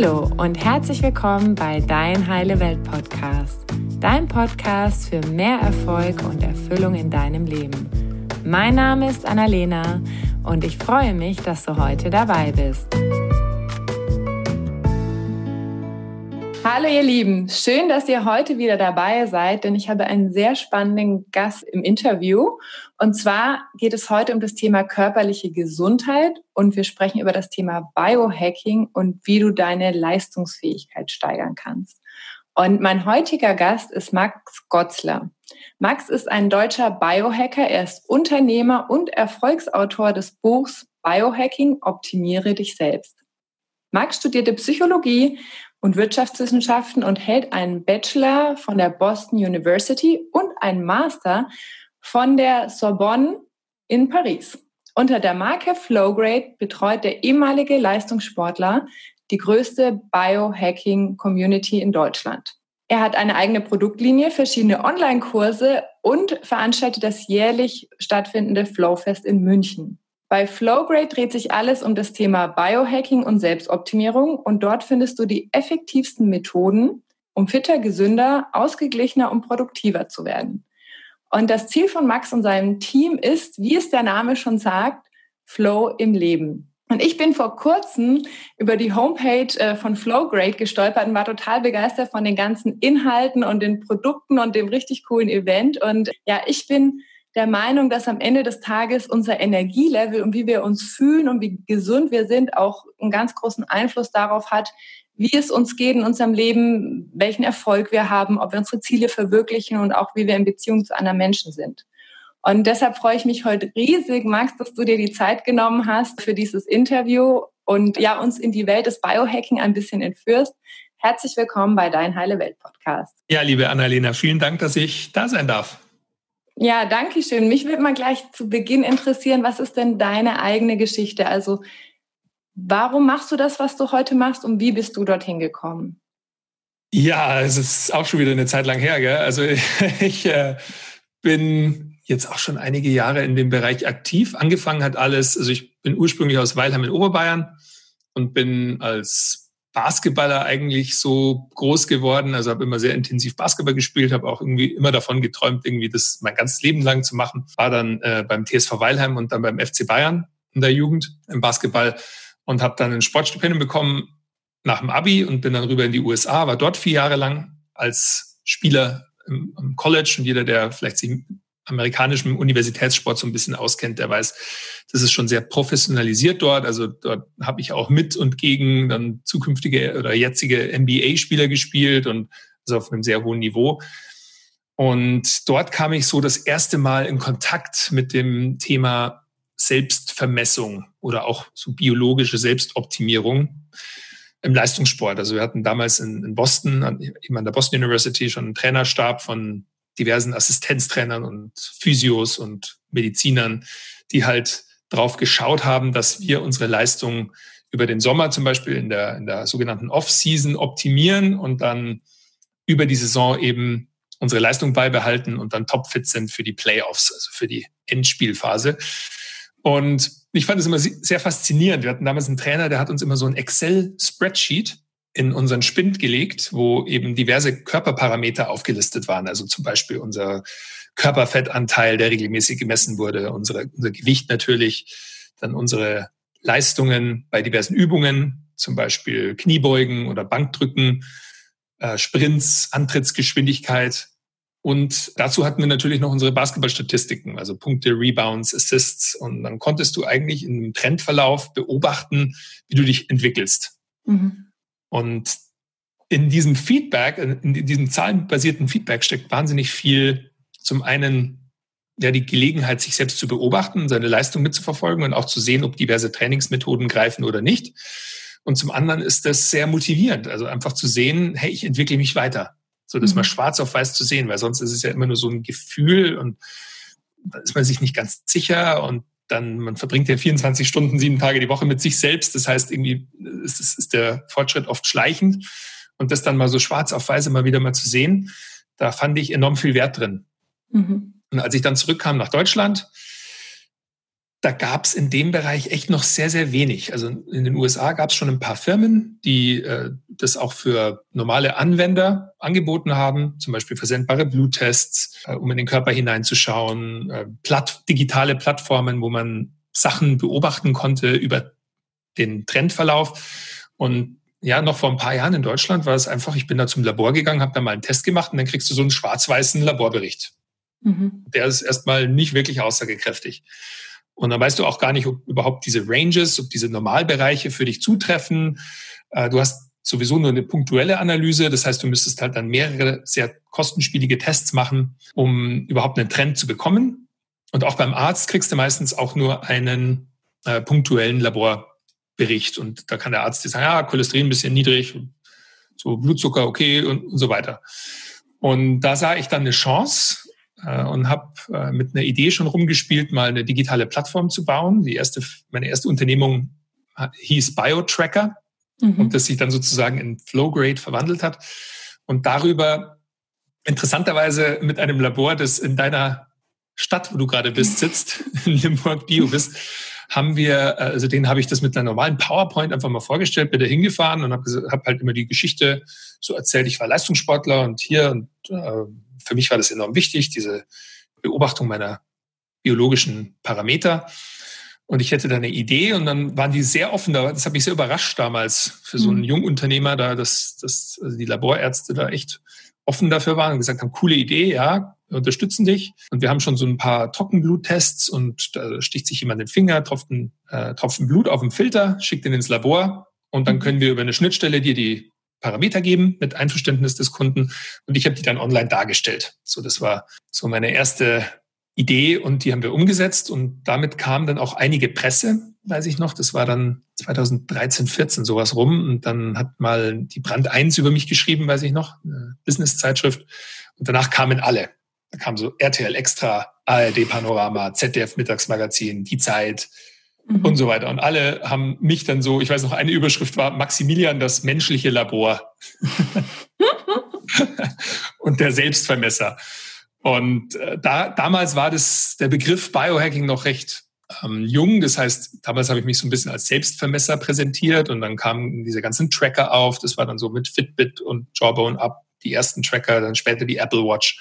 Hallo und herzlich willkommen bei Dein Heile Welt Podcast. Dein Podcast für mehr Erfolg und Erfüllung in deinem Leben. Mein Name ist Annalena und ich freue mich, dass du heute dabei bist. Hallo ihr Lieben, schön, dass ihr heute wieder dabei seid, denn ich habe einen sehr spannenden Gast im Interview. Und zwar geht es heute um das Thema körperliche Gesundheit und wir sprechen über das Thema Biohacking und wie du deine Leistungsfähigkeit steigern kannst. Und mein heutiger Gast ist Max Gotzler. Max ist ein deutscher Biohacker, er ist Unternehmer und Erfolgsautor des Buchs Biohacking, optimiere dich selbst. Max studierte Psychologie und Wirtschaftswissenschaften und hält einen Bachelor von der Boston University und einen Master von der Sorbonne in Paris. Unter der Marke Flowgrade betreut der ehemalige Leistungssportler die größte Biohacking-Community in Deutschland. Er hat eine eigene Produktlinie, verschiedene Online-Kurse und veranstaltet das jährlich stattfindende Flowfest in München. Bei Flowgrade dreht sich alles um das Thema Biohacking und Selbstoptimierung und dort findest du die effektivsten Methoden, um fitter, gesünder, ausgeglichener und produktiver zu werden. Und das Ziel von Max und seinem Team ist, wie es der Name schon sagt, Flow im Leben. Und ich bin vor kurzem über die Homepage äh, von Flowgrade gestolpert und war total begeistert von den ganzen Inhalten und den Produkten und dem richtig coolen Event. Und ja, ich bin der Meinung, dass am Ende des Tages unser Energielevel und wie wir uns fühlen und wie gesund wir sind auch einen ganz großen Einfluss darauf hat, wie es uns geht in unserem Leben, welchen Erfolg wir haben, ob wir unsere Ziele verwirklichen und auch wie wir in Beziehung zu anderen Menschen sind. Und deshalb freue ich mich heute riesig, Max, dass du dir die Zeit genommen hast für dieses Interview und ja, uns in die Welt des Biohacking ein bisschen entführst. Herzlich willkommen bei Dein Heile Welt Podcast. Ja, liebe Annalena, vielen Dank, dass ich da sein darf. Ja, danke schön. Mich würde mal gleich zu Beginn interessieren, was ist denn deine eigene Geschichte? Also, warum machst du das, was du heute machst und wie bist du dorthin gekommen? Ja, es ist auch schon wieder eine Zeit lang her. Gell? Also ich äh, bin jetzt auch schon einige Jahre in dem Bereich aktiv. Angefangen hat alles, also ich bin ursprünglich aus Weilheim in Oberbayern und bin als Basketballer eigentlich so groß geworden. Also habe immer sehr intensiv Basketball gespielt, habe auch irgendwie immer davon geträumt, irgendwie das mein ganzes Leben lang zu machen. War dann äh, beim TSV Weilheim und dann beim FC Bayern in der Jugend im Basketball und habe dann ein Sportstipendium bekommen nach dem Abi und bin dann rüber in die USA, war dort vier Jahre lang als Spieler im, im College und jeder, der vielleicht sich amerikanischem Universitätssport so ein bisschen auskennt, der weiß, das ist schon sehr professionalisiert dort. Also dort habe ich auch mit und gegen dann zukünftige oder jetzige NBA-Spieler gespielt und also auf einem sehr hohen Niveau. Und dort kam ich so das erste Mal in Kontakt mit dem Thema Selbstvermessung oder auch so biologische Selbstoptimierung im Leistungssport. Also wir hatten damals in, in Boston, eben an der Boston University, schon einen Trainerstab von diversen Assistenztrainern und Physios und Medizinern, die halt drauf geschaut haben, dass wir unsere Leistung über den Sommer zum Beispiel in der, in der sogenannten Off-Season optimieren und dann über die Saison eben unsere Leistung beibehalten und dann topfit sind für die Playoffs, also für die Endspielphase. Und ich fand es immer sehr faszinierend. Wir hatten damals einen Trainer, der hat uns immer so ein Excel-Spreadsheet in unseren Spind gelegt, wo eben diverse Körperparameter aufgelistet waren. Also zum Beispiel unser Körperfettanteil, der regelmäßig gemessen wurde, unsere, unser Gewicht natürlich, dann unsere Leistungen bei diversen Übungen, zum Beispiel Kniebeugen oder Bankdrücken, äh, Sprints, Antrittsgeschwindigkeit. Und dazu hatten wir natürlich noch unsere Basketballstatistiken, also Punkte, Rebounds, Assists. Und dann konntest du eigentlich in einem Trendverlauf beobachten, wie du dich entwickelst. Mhm. Und in diesem Feedback, in diesem zahlenbasierten Feedback steckt wahnsinnig viel zum einen ja die Gelegenheit, sich selbst zu beobachten, seine Leistung mitzuverfolgen und auch zu sehen, ob diverse Trainingsmethoden greifen oder nicht. Und zum anderen ist das sehr motivierend, also einfach zu sehen, hey, ich entwickle mich weiter. So das mhm. mal schwarz auf weiß zu sehen, weil sonst ist es ja immer nur so ein Gefühl und da ist man sich nicht ganz sicher und dann, man verbringt ja 24 Stunden, sieben Tage die Woche mit sich selbst. Das heißt, irgendwie ist, ist der Fortschritt oft schleichend. Und das dann mal so schwarz auf weiß immer wieder mal zu sehen, da fand ich enorm viel Wert drin. Mhm. Und als ich dann zurückkam nach Deutschland, da gab es in dem Bereich echt noch sehr, sehr wenig. Also in den USA gab es schon ein paar Firmen, die äh, das auch für normale Anwender angeboten haben, zum Beispiel versendbare Bluttests, äh, um in den Körper hineinzuschauen, äh, Platt, digitale Plattformen, wo man Sachen beobachten konnte über den Trendverlauf. Und ja, noch vor ein paar Jahren in Deutschland war es einfach, ich bin da zum Labor gegangen, habe da mal einen Test gemacht und dann kriegst du so einen schwarz-weißen Laborbericht. Mhm. Der ist erstmal nicht wirklich aussagekräftig. Und dann weißt du auch gar nicht, ob überhaupt diese Ranges, ob diese Normalbereiche für dich zutreffen. Äh, du hast sowieso nur eine punktuelle Analyse. Das heißt, du müsstest halt dann mehrere sehr kostenspielige Tests machen, um überhaupt einen Trend zu bekommen. Und auch beim Arzt kriegst du meistens auch nur einen äh, punktuellen Laborbericht. Und da kann der Arzt dir sagen, ja, Cholesterin ein bisschen niedrig, so Blutzucker okay und, und so weiter. Und da sah ich dann eine Chance, und habe äh, mit einer Idee schon rumgespielt, mal eine digitale Plattform zu bauen. Die erste, meine erste Unternehmung hieß BioTracker mhm. und das sich dann sozusagen in Flowgrade verwandelt hat. Und darüber interessanterweise mit einem Labor, das in deiner Stadt, wo du gerade bist, sitzt, in Limburg Bio bist, haben wir, also den habe ich das mit einer normalen PowerPoint einfach mal vorgestellt, bin da hingefahren und habe hab halt immer die Geschichte so erzählt, ich war Leistungssportler und hier und äh, für mich war das enorm wichtig, diese Beobachtung meiner biologischen Parameter. Und ich hätte da eine Idee und dann waren die sehr offen. Da, das hat mich sehr überrascht damals für so einen mhm. Jungunternehmer, da, dass, dass also die Laborärzte da echt offen dafür waren und gesagt haben, coole Idee, ja, wir unterstützen dich. Und wir haben schon so ein paar Trockenbluttests und da sticht sich jemand den Finger, tropft ein äh, Tropfen Blut auf dem Filter, schickt ihn ins Labor und dann mhm. können wir über eine Schnittstelle dir die Parameter geben mit Einverständnis des Kunden und ich habe die dann online dargestellt. So, das war so meine erste Idee und die haben wir umgesetzt und damit kam dann auch einige Presse, weiß ich noch. Das war dann 2013, 14 sowas rum und dann hat mal die Brand 1 über mich geschrieben, weiß ich noch, eine Business-Zeitschrift und danach kamen alle. Da kam so RTL Extra, ARD Panorama, ZDF Mittagsmagazin, Die Zeit, mhm. und so weiter. Und alle haben mich dann so, ich weiß noch, eine Überschrift war Maximilian das menschliche Labor und der Selbstvermesser. Und äh, da, damals war das, der Begriff Biohacking noch recht ähm, jung. Das heißt, damals habe ich mich so ein bisschen als Selbstvermesser präsentiert und dann kamen diese ganzen Tracker auf. Das war dann so mit Fitbit und Jawbone Up die ersten Tracker, dann später die Apple Watch.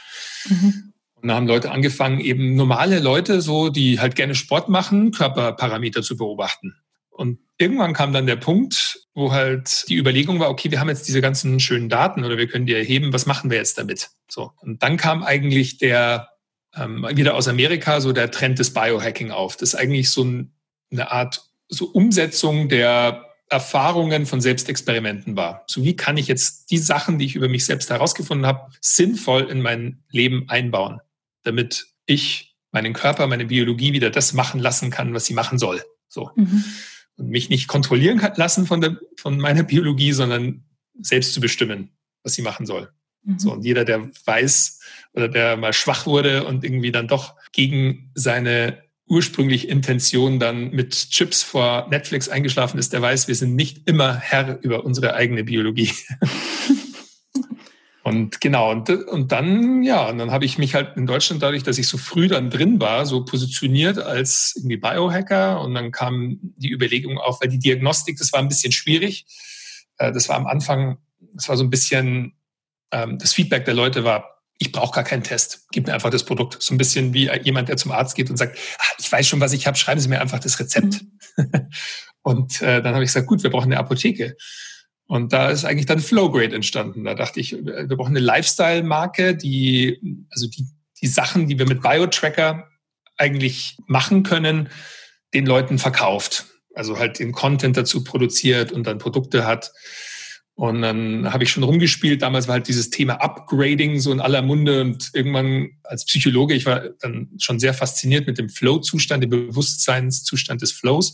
Mhm. Und da haben Leute angefangen, eben normale Leute, so, die halt gerne Sport machen, Körperparameter zu beobachten. Und irgendwann kam dann der Punkt, wo halt die Überlegung war, okay, wir haben jetzt diese ganzen schönen Daten oder wir können die erheben, was machen wir jetzt damit? So. Und dann kam eigentlich der, ähm, wieder aus Amerika, so der Trend des Biohacking auf. Das ist eigentlich so ein, eine Art so Umsetzung der Erfahrungen von Selbstexperimenten war. So wie kann ich jetzt die Sachen, die ich über mich selbst herausgefunden habe, sinnvoll in mein Leben einbauen? Damit ich meinen Körper, meine Biologie wieder das machen lassen kann, was sie machen soll. So. Mhm. Und mich nicht kontrollieren lassen von, der, von meiner Biologie, sondern selbst zu bestimmen, was sie machen soll. Mhm. So, und jeder, der weiß oder der mal schwach wurde und irgendwie dann doch gegen seine ursprüngliche Intention dann mit Chips vor Netflix eingeschlafen ist, der weiß, wir sind nicht immer Herr über unsere eigene Biologie. Und genau, und, und dann, ja, und dann habe ich mich halt in Deutschland dadurch, dass ich so früh dann drin war, so positioniert als irgendwie Biohacker. Und dann kam die Überlegung auf, weil die Diagnostik, das war ein bisschen schwierig. Äh, das war am Anfang, das war so ein bisschen, ähm, das Feedback der Leute war, ich brauche gar keinen Test, gib mir einfach das Produkt. So ein bisschen wie jemand, der zum Arzt geht und sagt, ah, ich weiß schon, was ich habe, schreiben Sie mir einfach das Rezept. Mhm. und äh, dann habe ich gesagt, gut, wir brauchen eine Apotheke. Und da ist eigentlich dann Flowgrade entstanden. Da dachte ich, wir brauchen eine Lifestyle-Marke, die, also die, die Sachen, die wir mit BioTracker eigentlich machen können, den Leuten verkauft. Also halt den Content dazu produziert und dann Produkte hat. Und dann habe ich schon rumgespielt. Damals war halt dieses Thema Upgrading so in aller Munde. Und irgendwann als Psychologe, ich war dann schon sehr fasziniert mit dem Flow-Zustand, dem Bewusstseinszustand des Flows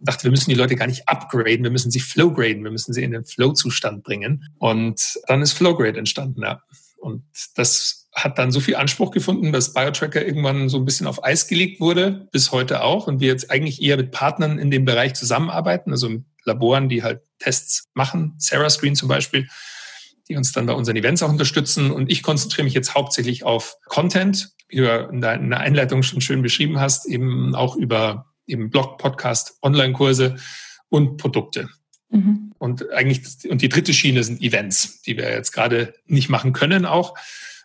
dachte, wir müssen die Leute gar nicht upgraden, wir müssen sie flowgraden, wir müssen sie in den Flow-Zustand bringen. Und dann ist Flowgrade entstanden, ja. Und das hat dann so viel Anspruch gefunden, dass BioTracker irgendwann so ein bisschen auf Eis gelegt wurde, bis heute auch. Und wir jetzt eigentlich eher mit Partnern in dem Bereich zusammenarbeiten, also mit Laboren, die halt Tests machen, Sarah Screen zum Beispiel, die uns dann bei unseren Events auch unterstützen. Und ich konzentriere mich jetzt hauptsächlich auf Content, wie du in der Einleitung schon schön beschrieben hast, eben auch über eben Blog, Podcast, Online-Kurse und Produkte. Mhm. Und eigentlich, und die dritte Schiene sind Events, die wir jetzt gerade nicht machen können auch.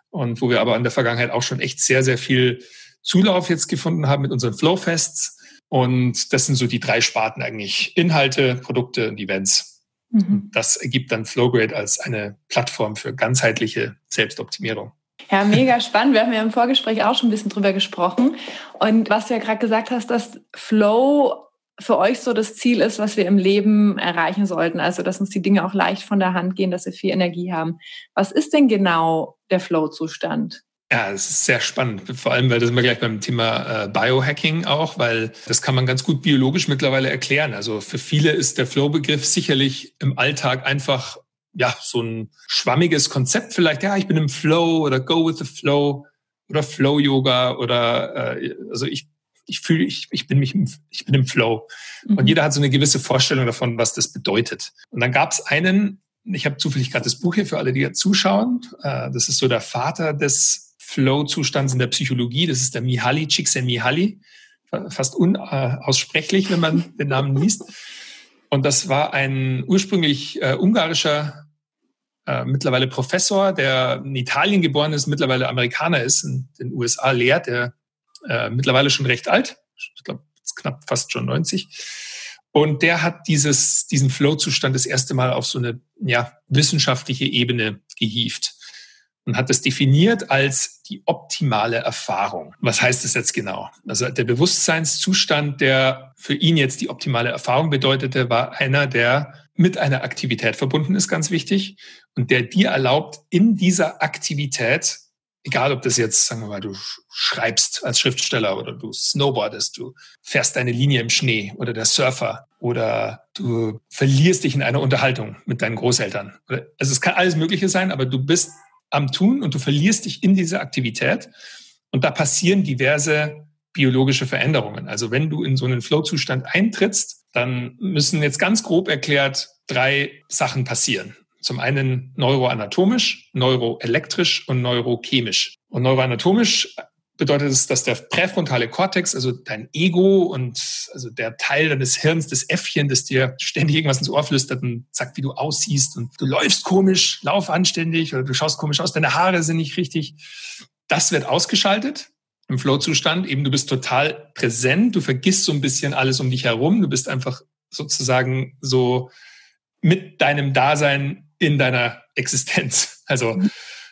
Und wo wir aber in der Vergangenheit auch schon echt sehr, sehr viel Zulauf jetzt gefunden haben mit unseren Flowfests. Und das sind so die drei Sparten eigentlich. Inhalte, Produkte und Events. Mhm. Das ergibt dann Flowgrade als eine Plattform für ganzheitliche Selbstoptimierung. Ja, mega spannend. Wir haben ja im Vorgespräch auch schon ein bisschen drüber gesprochen. Und was du ja gerade gesagt hast, dass Flow für euch so das Ziel ist, was wir im Leben erreichen sollten. Also, dass uns die Dinge auch leicht von der Hand gehen, dass wir viel Energie haben. Was ist denn genau der Flow-Zustand? Ja, es ist sehr spannend. Vor allem, weil das sind wir gleich beim Thema äh, Biohacking auch, weil das kann man ganz gut biologisch mittlerweile erklären. Also für viele ist der Flow-Begriff sicherlich im Alltag einfach ja so ein schwammiges Konzept vielleicht. Ja, ich bin im Flow oder Go with the Flow oder Flow Yoga oder äh, also ich ich fühle, ich, ich bin mich, im, ich bin im Flow. Mhm. Und jeder hat so eine gewisse Vorstellung davon, was das bedeutet. Und dann gab es einen, ich habe zufällig gerade das Buch hier für alle, die zuschauen. Äh, das ist so der Vater des Flow-Zustands in der Psychologie. Das ist der Mihaly Csikszentmihalyi. Fast unaussprechlich, wenn man den Namen liest. Und das war ein ursprünglich äh, ungarischer, äh, mittlerweile Professor, der in Italien geboren ist, mittlerweile Amerikaner ist, in den USA lehrt, der äh, mittlerweile schon recht alt, ich glaube knapp fast schon 90. Und der hat dieses, diesen Flow-Zustand das erste Mal auf so eine ja, wissenschaftliche Ebene gehievt und hat das definiert als die optimale Erfahrung. Was heißt das jetzt genau? Also der Bewusstseinszustand, der für ihn jetzt die optimale Erfahrung bedeutete, war einer, der mit einer Aktivität verbunden ist, ganz wichtig, und der dir erlaubt, in dieser Aktivität egal ob das jetzt, sagen wir mal, du schreibst als Schriftsteller oder du snowboardest, du fährst eine Linie im Schnee oder der Surfer oder du verlierst dich in einer Unterhaltung mit deinen Großeltern. Also es kann alles Mögliche sein, aber du bist am Tun und du verlierst dich in diese Aktivität und da passieren diverse biologische Veränderungen. Also wenn du in so einen Flow-Zustand eintrittst, dann müssen jetzt ganz grob erklärt drei Sachen passieren. Zum einen neuroanatomisch, neuroelektrisch und neurochemisch. Und neuroanatomisch bedeutet es, dass der präfrontale Kortex, also dein Ego und also der Teil deines Hirns, das Äffchen, das dir ständig irgendwas ins Ohr flüstert und sagt, wie du aussiehst und du läufst komisch, lauf anständig oder du schaust komisch aus, deine Haare sind nicht richtig. Das wird ausgeschaltet im Flow-Zustand. Eben du bist total präsent, du vergisst so ein bisschen alles um dich herum, du bist einfach sozusagen so mit deinem Dasein in deiner Existenz. Also mhm.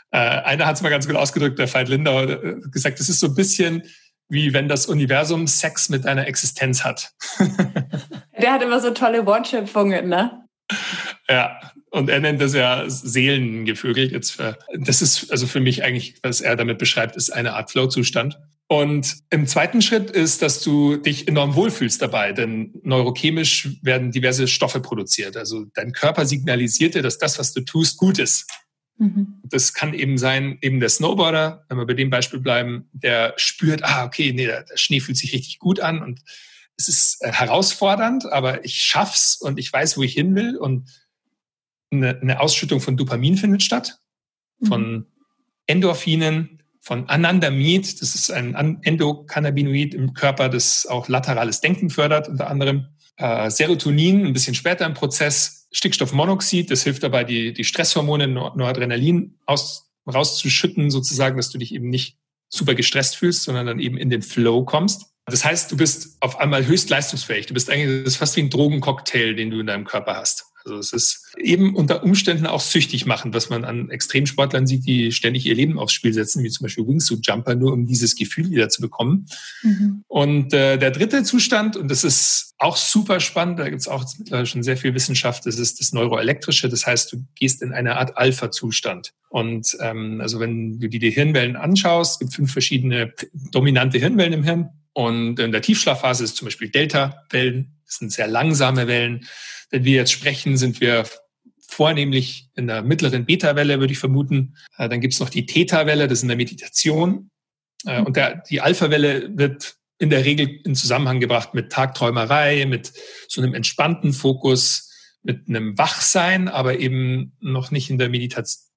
äh, einer hat es mal ganz gut ausgedrückt, der Veit Lindau, äh, gesagt, es ist so ein bisschen wie wenn das Universum Sex mit deiner Existenz hat. der hat immer so tolle Wortschöpfungen, ne? Ja, und er nennt das ja Seelengevögelt. Jetzt für, das ist also für mich eigentlich, was er damit beschreibt, ist eine Art Flow-Zustand. Und im zweiten Schritt ist, dass du dich enorm wohlfühlst dabei, denn neurochemisch werden diverse Stoffe produziert. Also dein Körper signalisiert dir, dass das, was du tust, gut ist. Mhm. Das kann eben sein, eben der Snowboarder, wenn wir bei dem Beispiel bleiben, der spürt, ah, okay, nee, der, Schnee fühlt sich richtig gut an und es ist äh, herausfordernd, aber ich schaff's und ich weiß, wo ich hin will und eine, eine Ausschüttung von Dopamin findet statt, von mhm. Endorphinen, von Anandamid. Das ist ein Endokannabinoid im Körper, das auch laterales Denken fördert, unter anderem. Äh, Serotonin, ein bisschen später im Prozess. Stickstoffmonoxid, das hilft dabei, die, die Stresshormone Noradrenalin aus, rauszuschütten, sozusagen, dass du dich eben nicht super gestresst fühlst, sondern dann eben in den Flow kommst. Das heißt, du bist auf einmal höchst leistungsfähig. Du bist eigentlich, das ist fast wie ein Drogencocktail, den du in deinem Körper hast. Also es ist eben unter Umständen auch süchtig machen, was man an Extremsportlern sieht, die ständig ihr Leben aufs Spiel setzen, wie zum Beispiel Wingsuit Jumper, nur um dieses Gefühl wieder zu bekommen. Mhm. Und äh, der dritte Zustand, und das ist auch super spannend, da gibt es auch mittlerweile schon sehr viel Wissenschaft, das ist das Neuroelektrische. Das heißt, du gehst in eine Art Alpha-Zustand. Und ähm, also wenn du dir die Hirnwellen anschaust, gibt fünf verschiedene dominante Hirnwellen im Hirn. Und in der Tiefschlafphase ist zum Beispiel Delta-Wellen, das sind sehr langsame Wellen. Wenn wir jetzt sprechen, sind wir vornehmlich in der mittleren Beta-Welle, würde ich vermuten. Äh, dann gibt es noch die Theta-Welle, das ist in der Meditation. Äh, und der, die Alpha-Welle wird in der Regel in Zusammenhang gebracht mit Tagträumerei, mit so einem entspannten Fokus, mit einem Wachsein, aber eben noch nicht in der Meditation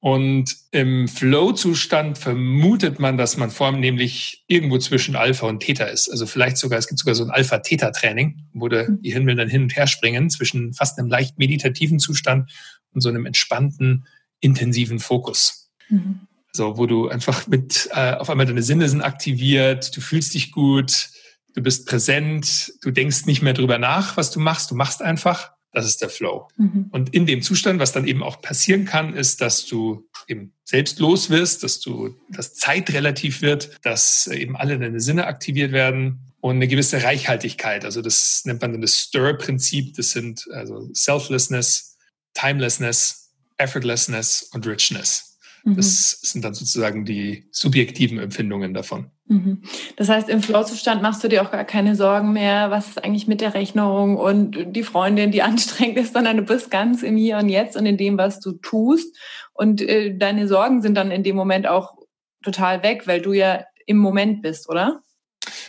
Und im Flow-Zustand vermutet man, dass man vornehmlich irgendwo zwischen Alpha und Theta ist. Also vielleicht sogar, es gibt sogar so ein Alpha-Theta-Training, wo die Hirnwellen dann hin und her springen zwischen fast einem leicht meditativen Zustand und so einem entspannten, intensiven Fokus. Mhm. So, wo du einfach mit, äh, auf einmal deine Sinne sind aktiviert, du fühlst dich gut, du bist präsent, du denkst nicht mehr drüber nach, was du machst, du machst einfach. Das ist der Flow. Mhm. Und in dem Zustand, was dann eben auch passieren kann, ist, dass du eben selbstlos wirst, dass du, dass Zeit relativ wird, dass eben alle deine Sinne aktiviert werden und eine gewisse Reichhaltigkeit. Also das nennt man dann das Stir-Prinzip. Das sind also Selflessness, Timelessness, Effortlessness und Richness. Mhm. Das sind dann sozusagen die subjektiven Empfindungen davon. Mhm. Das heißt, im Flow-Zustand machst du dir auch gar keine Sorgen mehr, was ist eigentlich mit der Rechnung und die Freundin, die anstrengend ist, sondern du bist ganz im Hier und Jetzt und in dem, was du tust. Und äh, deine Sorgen sind dann in dem Moment auch total weg, weil du ja im Moment bist, oder?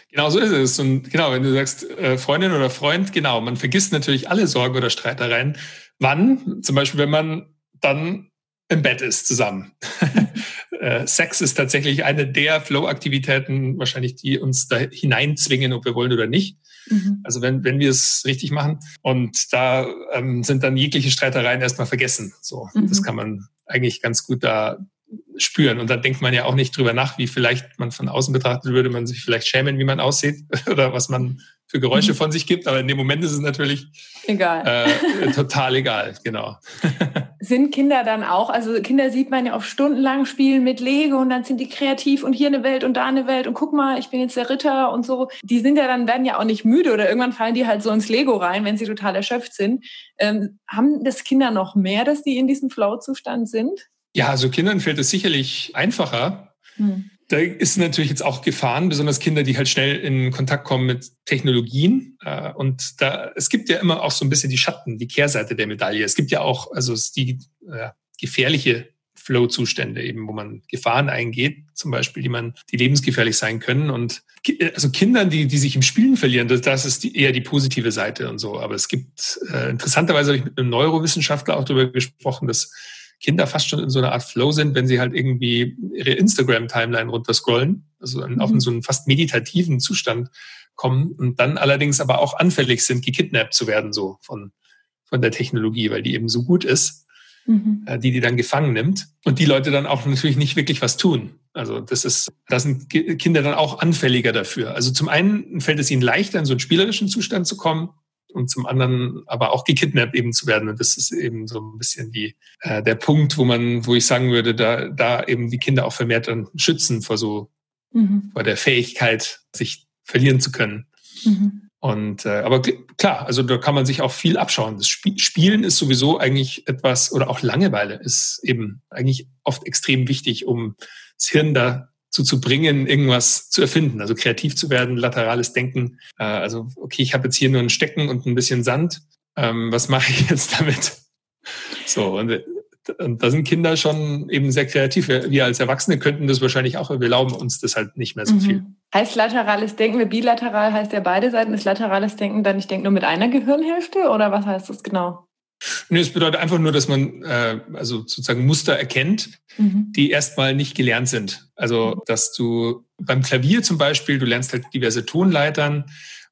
Genau so ist es. Und genau, wenn du sagst äh, Freundin oder Freund, genau, man vergisst natürlich alle Sorgen oder Streitereien. Wann? Zum Beispiel, wenn man dann im Bett ist zusammen. Äh, Sex ist tatsächlich eine der Flow-Aktivitäten, wahrscheinlich, die uns da hineinzwingen, ob wir wollen oder nicht. Mhm. Also wenn, wenn wir es richtig machen. Und da ähm, sind dann jegliche Streitereien erstmal vergessen. So, mhm. das kann man eigentlich ganz gut da spüren. Und dann denkt man ja auch nicht drüber nach, wie vielleicht man von außen betrachtet würde, man sich vielleicht schämen, wie man aussieht oder was man für Geräusche mhm. von sich gibt, aber in dem Moment ist es natürlich egal. Äh, total egal, genau. sind Kinder dann auch, also Kinder sieht man ja auch stundenlang spielen mit Lego und dann sind die kreativ und hier eine Welt und da eine Welt und guck mal, ich bin jetzt der Ritter und so. Die sind ja dann, werden ja auch nicht müde oder irgendwann fallen die halt so ins Lego rein, wenn sie total erschöpft sind. Ähm, haben das Kinder noch mehr, dass die in diesem Flow-Zustand sind? Ja, also Kindern fällt es sicherlich einfacher. Hm da ist natürlich jetzt auch Gefahren, besonders Kinder, die halt schnell in Kontakt kommen mit Technologien. Äh, und da, es gibt ja immer auch so ein bisschen die Schatten, die Kehrseite der Medaille. Es gibt ja auch, also die äh, gefährliche Flow-Zustände eben, wo man Gefahren eingeht, zum Beispiel, die man, die lebensgefährlich sein können. Und also Kindern, die, die sich im Spielen verlieren, das, das ist die, eher die positive Seite und so. Aber es gibt, äh, interessanterweise habe ich mit einem Neurowissenschaftler auch darüber gesprochen, dass Kinder fast schon in so einer Art Flow sind, wenn sie halt irgendwie ihre Instagram-Timeline runterscrollen, also mhm. in so einen fast meditativen Zustand kommen und dann allerdings aber auch anfällig sind, gekidnappt zu werden, so von, von der Technologie, weil die eben so gut ist, mhm. äh, die die dann gefangen nimmt und die Leute dann auch natürlich nicht wirklich was tun. Also das ist, da sind Kinder dann auch anfälliger dafür. Also zum einen fällt es ihnen leichter, in so einen spielerischen Zustand zu kommen, und zum anderen aber auch gekidnappt eben zu werden. Und das ist eben so ein bisschen die, äh, der Punkt, wo man, wo ich sagen würde, da, da eben die Kinder auch vermehrt dann schützen vor so, mhm. vor der Fähigkeit, sich verlieren zu können. Mhm. Und äh, aber klar, also da kann man sich auch viel abschauen. Das Spielen ist sowieso eigentlich etwas, oder auch Langeweile ist eben eigentlich oft extrem wichtig, um das Hirn da zu, zu bringen, irgendwas zu erfinden, also kreativ zu werden, laterales Denken. Äh, also, okay, ich habe jetzt hier nur ein Stecken und ein bisschen Sand. Ähm, was mache ich jetzt damit? So, und, und da sind Kinder schon eben sehr kreativ. Wir als Erwachsene könnten das wahrscheinlich auch, aber wir erlauben uns das halt nicht mehr so mhm. viel. Heißt laterales Denken, bilateral heißt ja beide Seiten, ist laterales Denken dann, ich denke nur mit einer Gehirnhälfte oder was heißt das genau? Nee, es bedeutet einfach nur, dass man äh, also sozusagen Muster erkennt, mhm. die erstmal nicht gelernt sind. Also, dass du beim Klavier zum Beispiel, du lernst halt diverse Tonleitern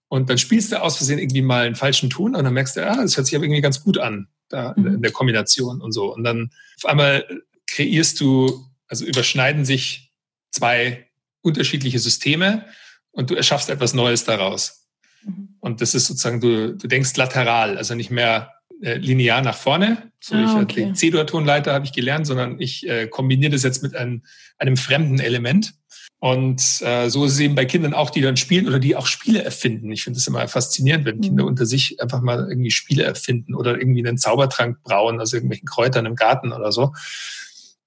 und dann spielst du aus Versehen irgendwie mal einen falschen Ton und dann merkst du, ah, das hört sich aber irgendwie ganz gut an, da mhm. in der Kombination und so. Und dann auf einmal kreierst du, also überschneiden sich zwei unterschiedliche Systeme und du erschaffst etwas Neues daraus. Mhm. Und das ist sozusagen, du, du denkst lateral, also nicht mehr äh, linear nach vorne. So ah, okay. ich C-Dur-Tonleiter habe ich gelernt, sondern ich äh, kombiniere das jetzt mit einem, einem fremden Element. Und äh, so ist es eben bei Kindern auch, die dann spielen oder die auch Spiele erfinden. Ich finde es immer faszinierend, wenn mhm. Kinder unter sich einfach mal irgendwie Spiele erfinden oder irgendwie einen Zaubertrank brauen aus irgendwelchen Kräutern im Garten oder so,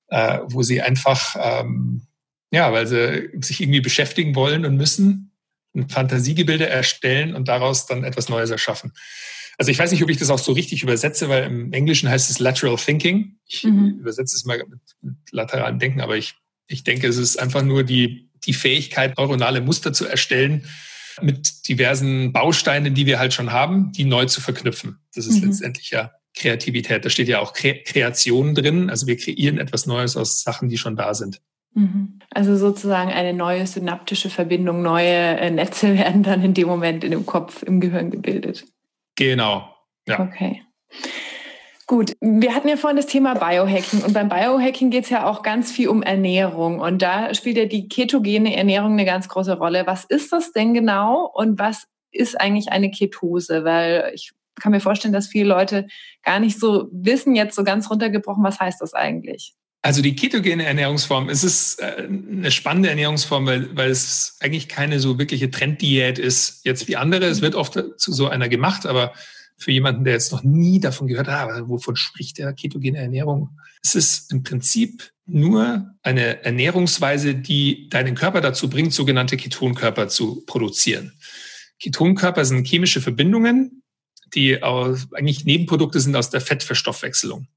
äh, wo sie einfach, ähm, ja, weil sie sich irgendwie beschäftigen wollen und müssen, Fantasiegebilde erstellen und daraus dann etwas Neues erschaffen. Also ich weiß nicht, ob ich das auch so richtig übersetze, weil im Englischen heißt es Lateral Thinking. Ich mhm. übersetze es mal mit, mit lateralem Denken, aber ich, ich denke, es ist einfach nur die, die Fähigkeit, neuronale Muster zu erstellen mit diversen Bausteinen, die wir halt schon haben, die neu zu verknüpfen. Das ist mhm. letztendlich ja Kreativität. Da steht ja auch Kre Kreation drin. Also wir kreieren etwas Neues aus Sachen, die schon da sind. Mhm. Also sozusagen eine neue synaptische Verbindung, neue äh, Netze werden dann in dem Moment in dem Kopf, im Gehirn gebildet. Genau. Ja. Okay. Gut, wir hatten ja vorhin das Thema Biohacking und beim Biohacking geht es ja auch ganz viel um Ernährung und da spielt ja die ketogene Ernährung eine ganz große Rolle. Was ist das denn genau und was ist eigentlich eine Ketose? Weil ich kann mir vorstellen, dass viele Leute gar nicht so wissen, jetzt so ganz runtergebrochen, was heißt das eigentlich? Also die ketogene Ernährungsform, es ist äh, eine spannende Ernährungsform, weil, weil es eigentlich keine so wirkliche Trenddiät ist, jetzt wie andere. Es wird oft zu so einer gemacht, aber für jemanden, der jetzt noch nie davon gehört hat, ah, wovon spricht der ketogene Ernährung? Es ist im Prinzip nur eine Ernährungsweise, die deinen Körper dazu bringt, sogenannte Ketonkörper zu produzieren. Ketonkörper sind chemische Verbindungen, die aus, eigentlich Nebenprodukte sind aus der Fettverstoffwechselung.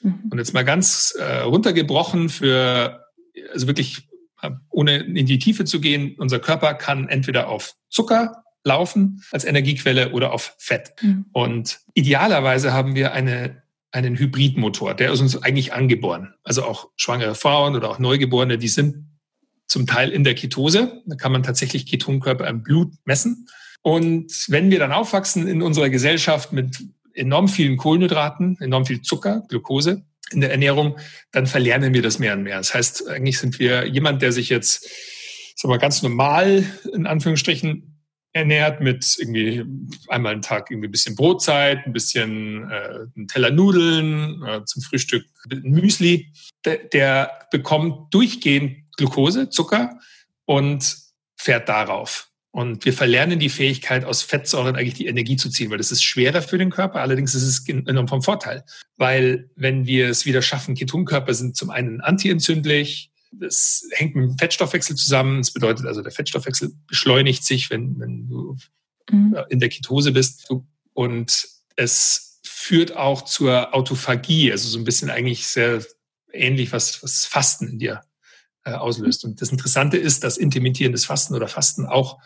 Mhm. Und jetzt mal ganz äh, runtergebrochen für, also wirklich äh, ohne in die Tiefe zu gehen, unser Körper kann entweder auf Zucker laufen als Energiequelle oder auf Fett. Mhm. Und idealerweise haben wir eine, einen Hybridmotor, der ist uns eigentlich angeboren. Also auch schwangere Frauen oder auch Neugeborene, die sind zum Teil in der Ketose. Da kann man tatsächlich Ketonkörper im Blut messen. Und wenn wir dann aufwachsen in unserer Gesellschaft mit enorm vielen Kohlenhydraten, enorm viel Zucker, Glucose in der Ernährung, dann verlernen wir das mehr und mehr. Das heißt, eigentlich sind wir jemand, der sich jetzt, sagen wir, ganz normal in Anführungsstrichen ernährt mit irgendwie einmal einen Tag irgendwie ein bisschen Brotzeit, ein bisschen äh, ein Teller Nudeln, äh, zum Frühstück Müsli. Der, der bekommt durchgehend Glucose, Zucker und fährt darauf. Und wir verlernen die Fähigkeit, aus Fettsäuren eigentlich die Energie zu ziehen, weil das ist schwerer für den Körper. Allerdings ist es enorm vom Vorteil, weil wenn wir es wieder schaffen, Ketonkörper sind zum einen antientzündlich, das hängt mit dem Fettstoffwechsel zusammen. Das bedeutet also, der Fettstoffwechsel beschleunigt sich, wenn, wenn du mhm. in der Ketose bist. Und es führt auch zur Autophagie, also so ein bisschen eigentlich sehr ähnlich, was, was Fasten in dir äh, auslöst. Und das Interessante ist, dass intermittierendes Fasten oder Fasten auch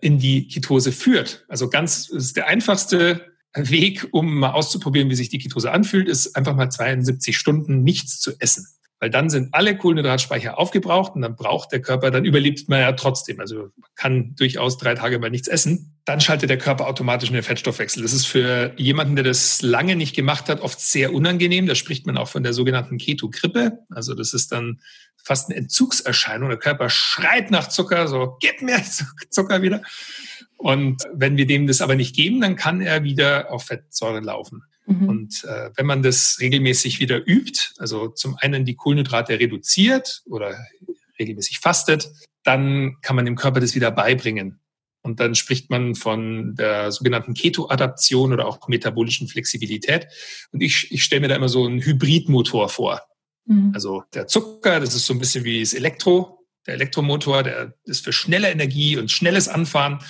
in die Ketose führt. Also ganz, ist der einfachste Weg, um mal auszuprobieren, wie sich die Ketose anfühlt, ist einfach mal 72 Stunden nichts zu essen weil dann sind alle Kohlenhydratspeicher aufgebraucht und dann braucht der Körper, dann überlebt man ja trotzdem. Also man kann durchaus drei Tage mal nichts essen. Dann schaltet der Körper automatisch einen Fettstoffwechsel. Das ist für jemanden, der das lange nicht gemacht hat, oft sehr unangenehm. Da spricht man auch von der sogenannten Keto-Grippe. Also das ist dann fast eine Entzugserscheinung. Der Körper schreit nach Zucker, so, gib mir Zucker wieder. Und wenn wir dem das aber nicht geben, dann kann er wieder auf Fettsäuren laufen. Mhm. Und äh, wenn man das regelmäßig wieder übt, also zum einen die Kohlenhydrate reduziert oder regelmäßig fastet, dann kann man dem Körper das wieder beibringen. Und dann spricht man von der sogenannten Keto-Adaption oder auch metabolischen Flexibilität. Und ich, ich stelle mir da immer so einen Hybridmotor vor. Mhm. Also der Zucker, das ist so ein bisschen wie das Elektro, der Elektromotor, der ist für schnelle Energie und schnelles Anfahren.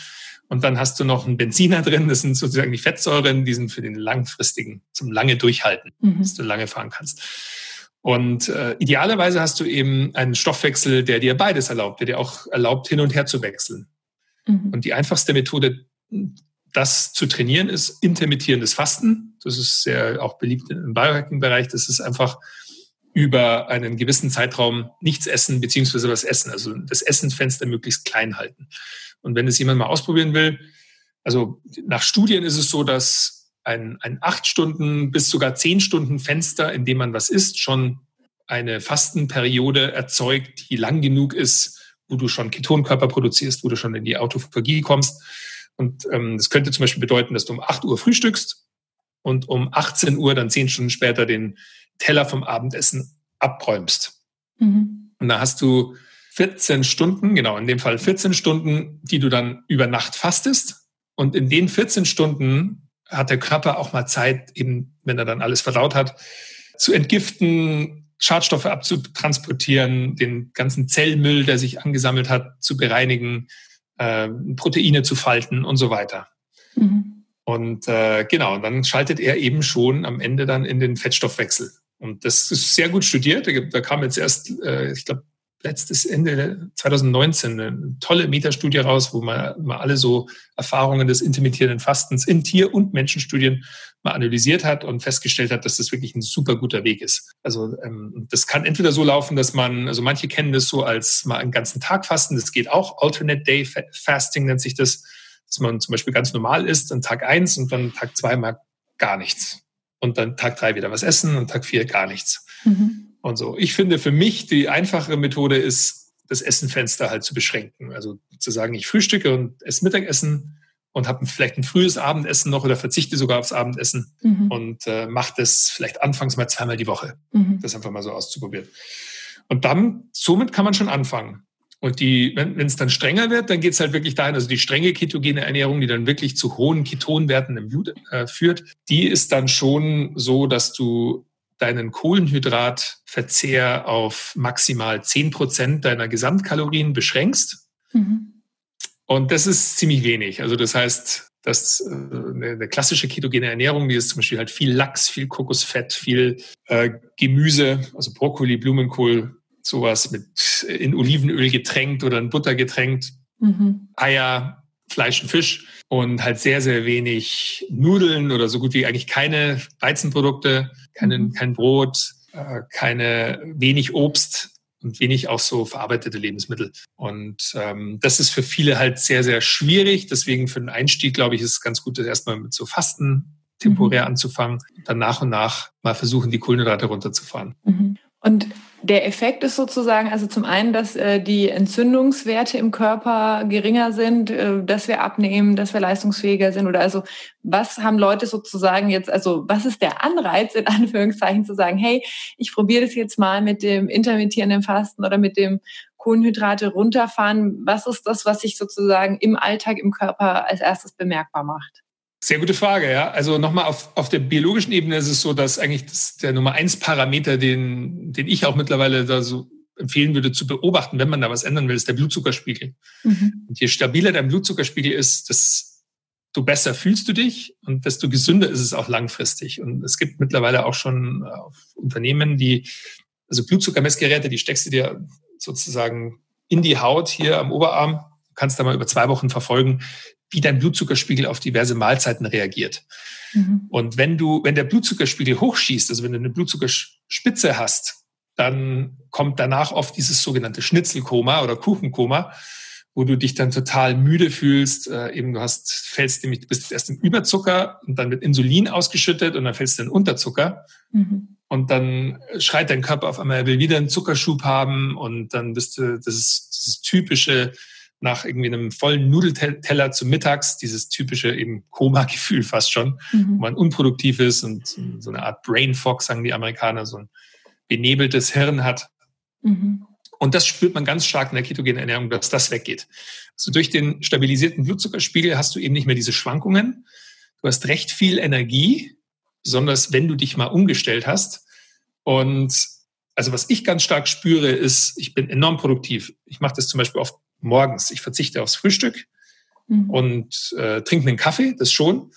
Und dann hast du noch einen Benziner drin, das sind sozusagen die Fettsäuren, die sind für den langfristigen, zum lange Durchhalten, mhm. dass du lange fahren kannst. Und äh, idealerweise hast du eben einen Stoffwechsel, der dir beides erlaubt, der dir auch erlaubt, hin und her zu wechseln. Mhm. Und die einfachste Methode, das zu trainieren, ist intermittierendes Fasten. Das ist sehr auch beliebt im Biohacking-Bereich. Das ist einfach über einen gewissen Zeitraum nichts essen beziehungsweise was essen. Also das Essensfenster möglichst klein halten. Und wenn es jemand mal ausprobieren will, also nach Studien ist es so, dass ein, ein acht Stunden bis sogar zehn Stunden Fenster, in dem man was isst, schon eine Fastenperiode erzeugt, die lang genug ist, wo du schon Ketonkörper produzierst, wo du schon in die Autophagie kommst. Und ähm, das könnte zum Beispiel bedeuten, dass du um 8 Uhr frühstückst und um 18 Uhr dann zehn Stunden später den Teller vom Abendessen abräumst. Mhm. Und da hast du 14 Stunden, genau, in dem Fall 14 Stunden, die du dann über Nacht fastest. Und in den 14 Stunden hat der Körper auch mal Zeit, eben, wenn er dann alles verdaut hat, zu entgiften, Schadstoffe abzutransportieren, den ganzen Zellmüll, der sich angesammelt hat, zu bereinigen, äh, Proteine zu falten und so weiter. Mhm. Und äh, genau, dann schaltet er eben schon am Ende dann in den Fettstoffwechsel. Und das ist sehr gut studiert. Da kam jetzt erst, äh, ich glaube, letztes Ende 2019 eine tolle Metastudie raus, wo man mal alle so Erfahrungen des intermittierenden Fastens in Tier- und Menschenstudien mal analysiert hat und festgestellt hat, dass das wirklich ein super guter Weg ist. Also ähm, das kann entweder so laufen, dass man, also manche kennen das so als mal einen ganzen Tag fasten, das geht auch, Alternate Day Fasting nennt sich das, dass man zum Beispiel ganz normal isst an Tag eins und dann Tag zwei mal gar nichts. Und dann Tag drei wieder was essen und Tag vier gar nichts. Mhm und so. Ich finde für mich die einfachere Methode ist, das Essenfenster halt zu beschränken. Also zu sagen, ich frühstücke und esse Mittagessen und habe vielleicht ein frühes Abendessen noch oder verzichte sogar aufs Abendessen mhm. und äh, mache das vielleicht anfangs mal zweimal die Woche. Mhm. Das einfach mal so auszuprobieren. Und dann, somit kann man schon anfangen. Und die, wenn es dann strenger wird, dann geht es halt wirklich dahin, also die strenge ketogene Ernährung, die dann wirklich zu hohen Ketonwerten im Blut äh, führt, die ist dann schon so, dass du deinen Kohlenhydratverzehr auf maximal zehn Prozent deiner Gesamtkalorien beschränkst. Mhm. Und das ist ziemlich wenig. Also das heißt, dass äh, eine, klassische ketogene Ernährung, die ist zum Beispiel halt viel Lachs, viel Kokosfett, viel äh, Gemüse, also Brokkoli, Blumenkohl, sowas mit in Olivenöl getränkt oder in Butter getränkt, mhm. Eier, Fleisch und Fisch und halt sehr, sehr wenig Nudeln oder so gut wie eigentlich keine Weizenprodukte, keine, mhm. kein Brot, äh, keine wenig Obst und wenig auch so verarbeitete Lebensmittel. Und ähm, das ist für viele halt sehr, sehr schwierig. Deswegen für den Einstieg, glaube ich, ist es ganz gut, das erstmal mit so Fasten temporär mhm. anzufangen, dann nach und nach mal versuchen, die Kohlenhydrate runterzufahren. Mhm. Und der Effekt ist sozusagen, also zum einen, dass äh, die Entzündungswerte im Körper geringer sind, äh, dass wir abnehmen, dass wir leistungsfähiger sind oder also was haben Leute sozusagen jetzt, also was ist der Anreiz in Anführungszeichen zu sagen, hey, ich probiere das jetzt mal mit dem intermittierenden Fasten oder mit dem Kohlenhydrate runterfahren. Was ist das, was sich sozusagen im Alltag im Körper als erstes bemerkbar macht? Sehr gute Frage, ja. Also nochmal auf, auf der biologischen Ebene ist es so, dass eigentlich das der Nummer eins Parameter, den, den ich auch mittlerweile da so empfehlen würde zu beobachten, wenn man da was ändern will, ist der Blutzuckerspiegel. Mhm. Und je stabiler dein Blutzuckerspiegel ist, desto besser fühlst du dich und desto gesünder ist es auch langfristig. Und es gibt mittlerweile auch schon äh, Unternehmen, die, also Blutzuckermessgeräte, die steckst du dir sozusagen in die Haut hier am Oberarm, du kannst da mal über zwei Wochen verfolgen, wie dein Blutzuckerspiegel auf diverse Mahlzeiten reagiert. Mhm. Und wenn du, wenn der Blutzuckerspiegel hochschießt, also wenn du eine Blutzuckerspitze hast, dann kommt danach oft dieses sogenannte Schnitzelkoma oder Kuchenkoma, wo du dich dann total müde fühlst. Äh, eben du hast, fällst nämlich, du bist erst im Überzucker und dann wird Insulin ausgeschüttet und dann fällst du in Unterzucker. Mhm. Und dann schreit dein Körper auf einmal, er will wieder einen Zuckerschub haben und dann bist du, das ist dieses typische nach irgendwie einem vollen Nudelteller zum Mittags, dieses typische eben Koma-Gefühl fast schon, mhm. wo man unproduktiv ist und so eine Art Brain Fog, sagen die Amerikaner, so ein benebeltes Hirn hat. Mhm. Und das spürt man ganz stark in der ketogenen Ernährung, dass das weggeht. Also durch den stabilisierten Blutzuckerspiegel hast du eben nicht mehr diese Schwankungen. Du hast recht viel Energie, besonders wenn du dich mal umgestellt hast. Und also was ich ganz stark spüre, ist, ich bin enorm produktiv. Ich mache das zum Beispiel oft morgens. Ich verzichte aufs Frühstück mhm. und äh, trinke einen Kaffee, das schon.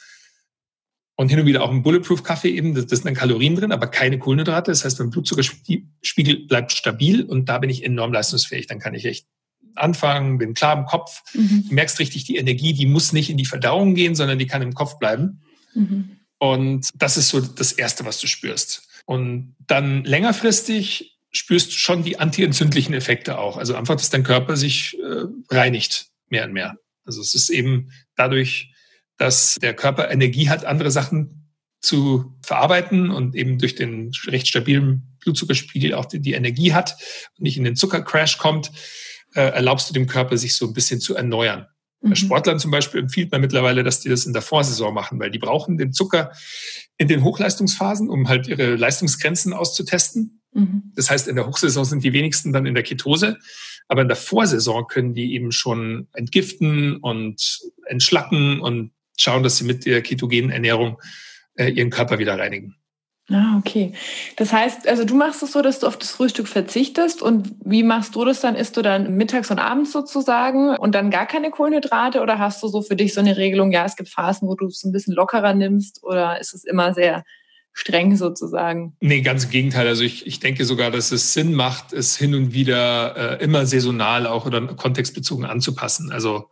Und hin und wieder auch einen Bulletproof-Kaffee eben, das, das sind dann Kalorien drin, aber keine Kohlenhydrate. Das heißt, mein Blutzuckerspiegel bleibt stabil und da bin ich enorm leistungsfähig. Dann kann ich echt anfangen, bin klar im Kopf. Mhm. Du merkst richtig, die Energie, die muss nicht in die Verdauung gehen, sondern die kann im Kopf bleiben. Mhm. Und das ist so das Erste, was du spürst. Und dann längerfristig spürst du schon die antientzündlichen Effekte auch. Also einfach, dass dein Körper sich äh, reinigt mehr und mehr. Also es ist eben dadurch, dass der Körper Energie hat, andere Sachen zu verarbeiten und eben durch den recht stabilen Blutzuckerspiegel auch die, die Energie hat und nicht in den Zuckercrash kommt, äh, erlaubst du dem Körper, sich so ein bisschen zu erneuern. Mhm. Bei Sportlern zum Beispiel empfiehlt man mittlerweile, dass die das in der Vorsaison machen, weil die brauchen den Zucker in den Hochleistungsphasen, um halt ihre Leistungsgrenzen auszutesten. Mhm. Das heißt, in der Hochsaison sind die wenigsten dann in der Ketose, aber in der Vorsaison können die eben schon entgiften und entschlacken und schauen, dass sie mit der ketogenen Ernährung äh, ihren Körper wieder reinigen. Ah, okay. Das heißt, also du machst es so, dass du auf das Frühstück verzichtest und wie machst du das dann? Isst du dann mittags und abends sozusagen und dann gar keine Kohlenhydrate oder hast du so für dich so eine Regelung, ja, es gibt Phasen, wo du es ein bisschen lockerer nimmst oder ist es immer sehr streng sozusagen. Nee, ganz im Gegenteil. Also ich, ich denke sogar, dass es Sinn macht, es hin und wieder äh, immer saisonal auch oder kontextbezogen anzupassen. Also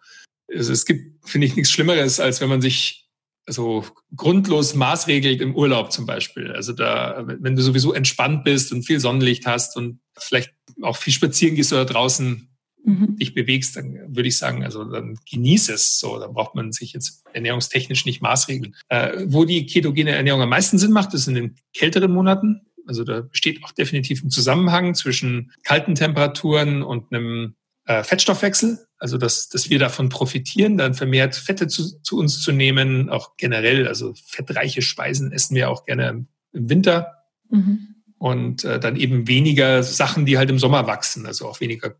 es, es gibt, finde ich, nichts Schlimmeres, als wenn man sich so grundlos maßregelt im Urlaub zum Beispiel. Also da, wenn du sowieso entspannt bist und viel Sonnenlicht hast und vielleicht auch viel spazieren gehst oder draußen mhm. dich bewegst, dann würde ich sagen, also dann genieß es so. Dann braucht man sich jetzt ernährungstechnisch nicht maßregeln. Äh, wo die ketogene Ernährung am meisten Sinn macht, ist in den kälteren Monaten. Also da besteht auch definitiv ein Zusammenhang zwischen kalten Temperaturen und einem äh, Fettstoffwechsel. Also dass, dass wir davon profitieren, dann vermehrt Fette zu, zu uns zu nehmen, auch generell. Also fettreiche Speisen essen wir auch gerne im Winter. Mhm. Und äh, dann eben weniger Sachen, die halt im Sommer wachsen, also auch weniger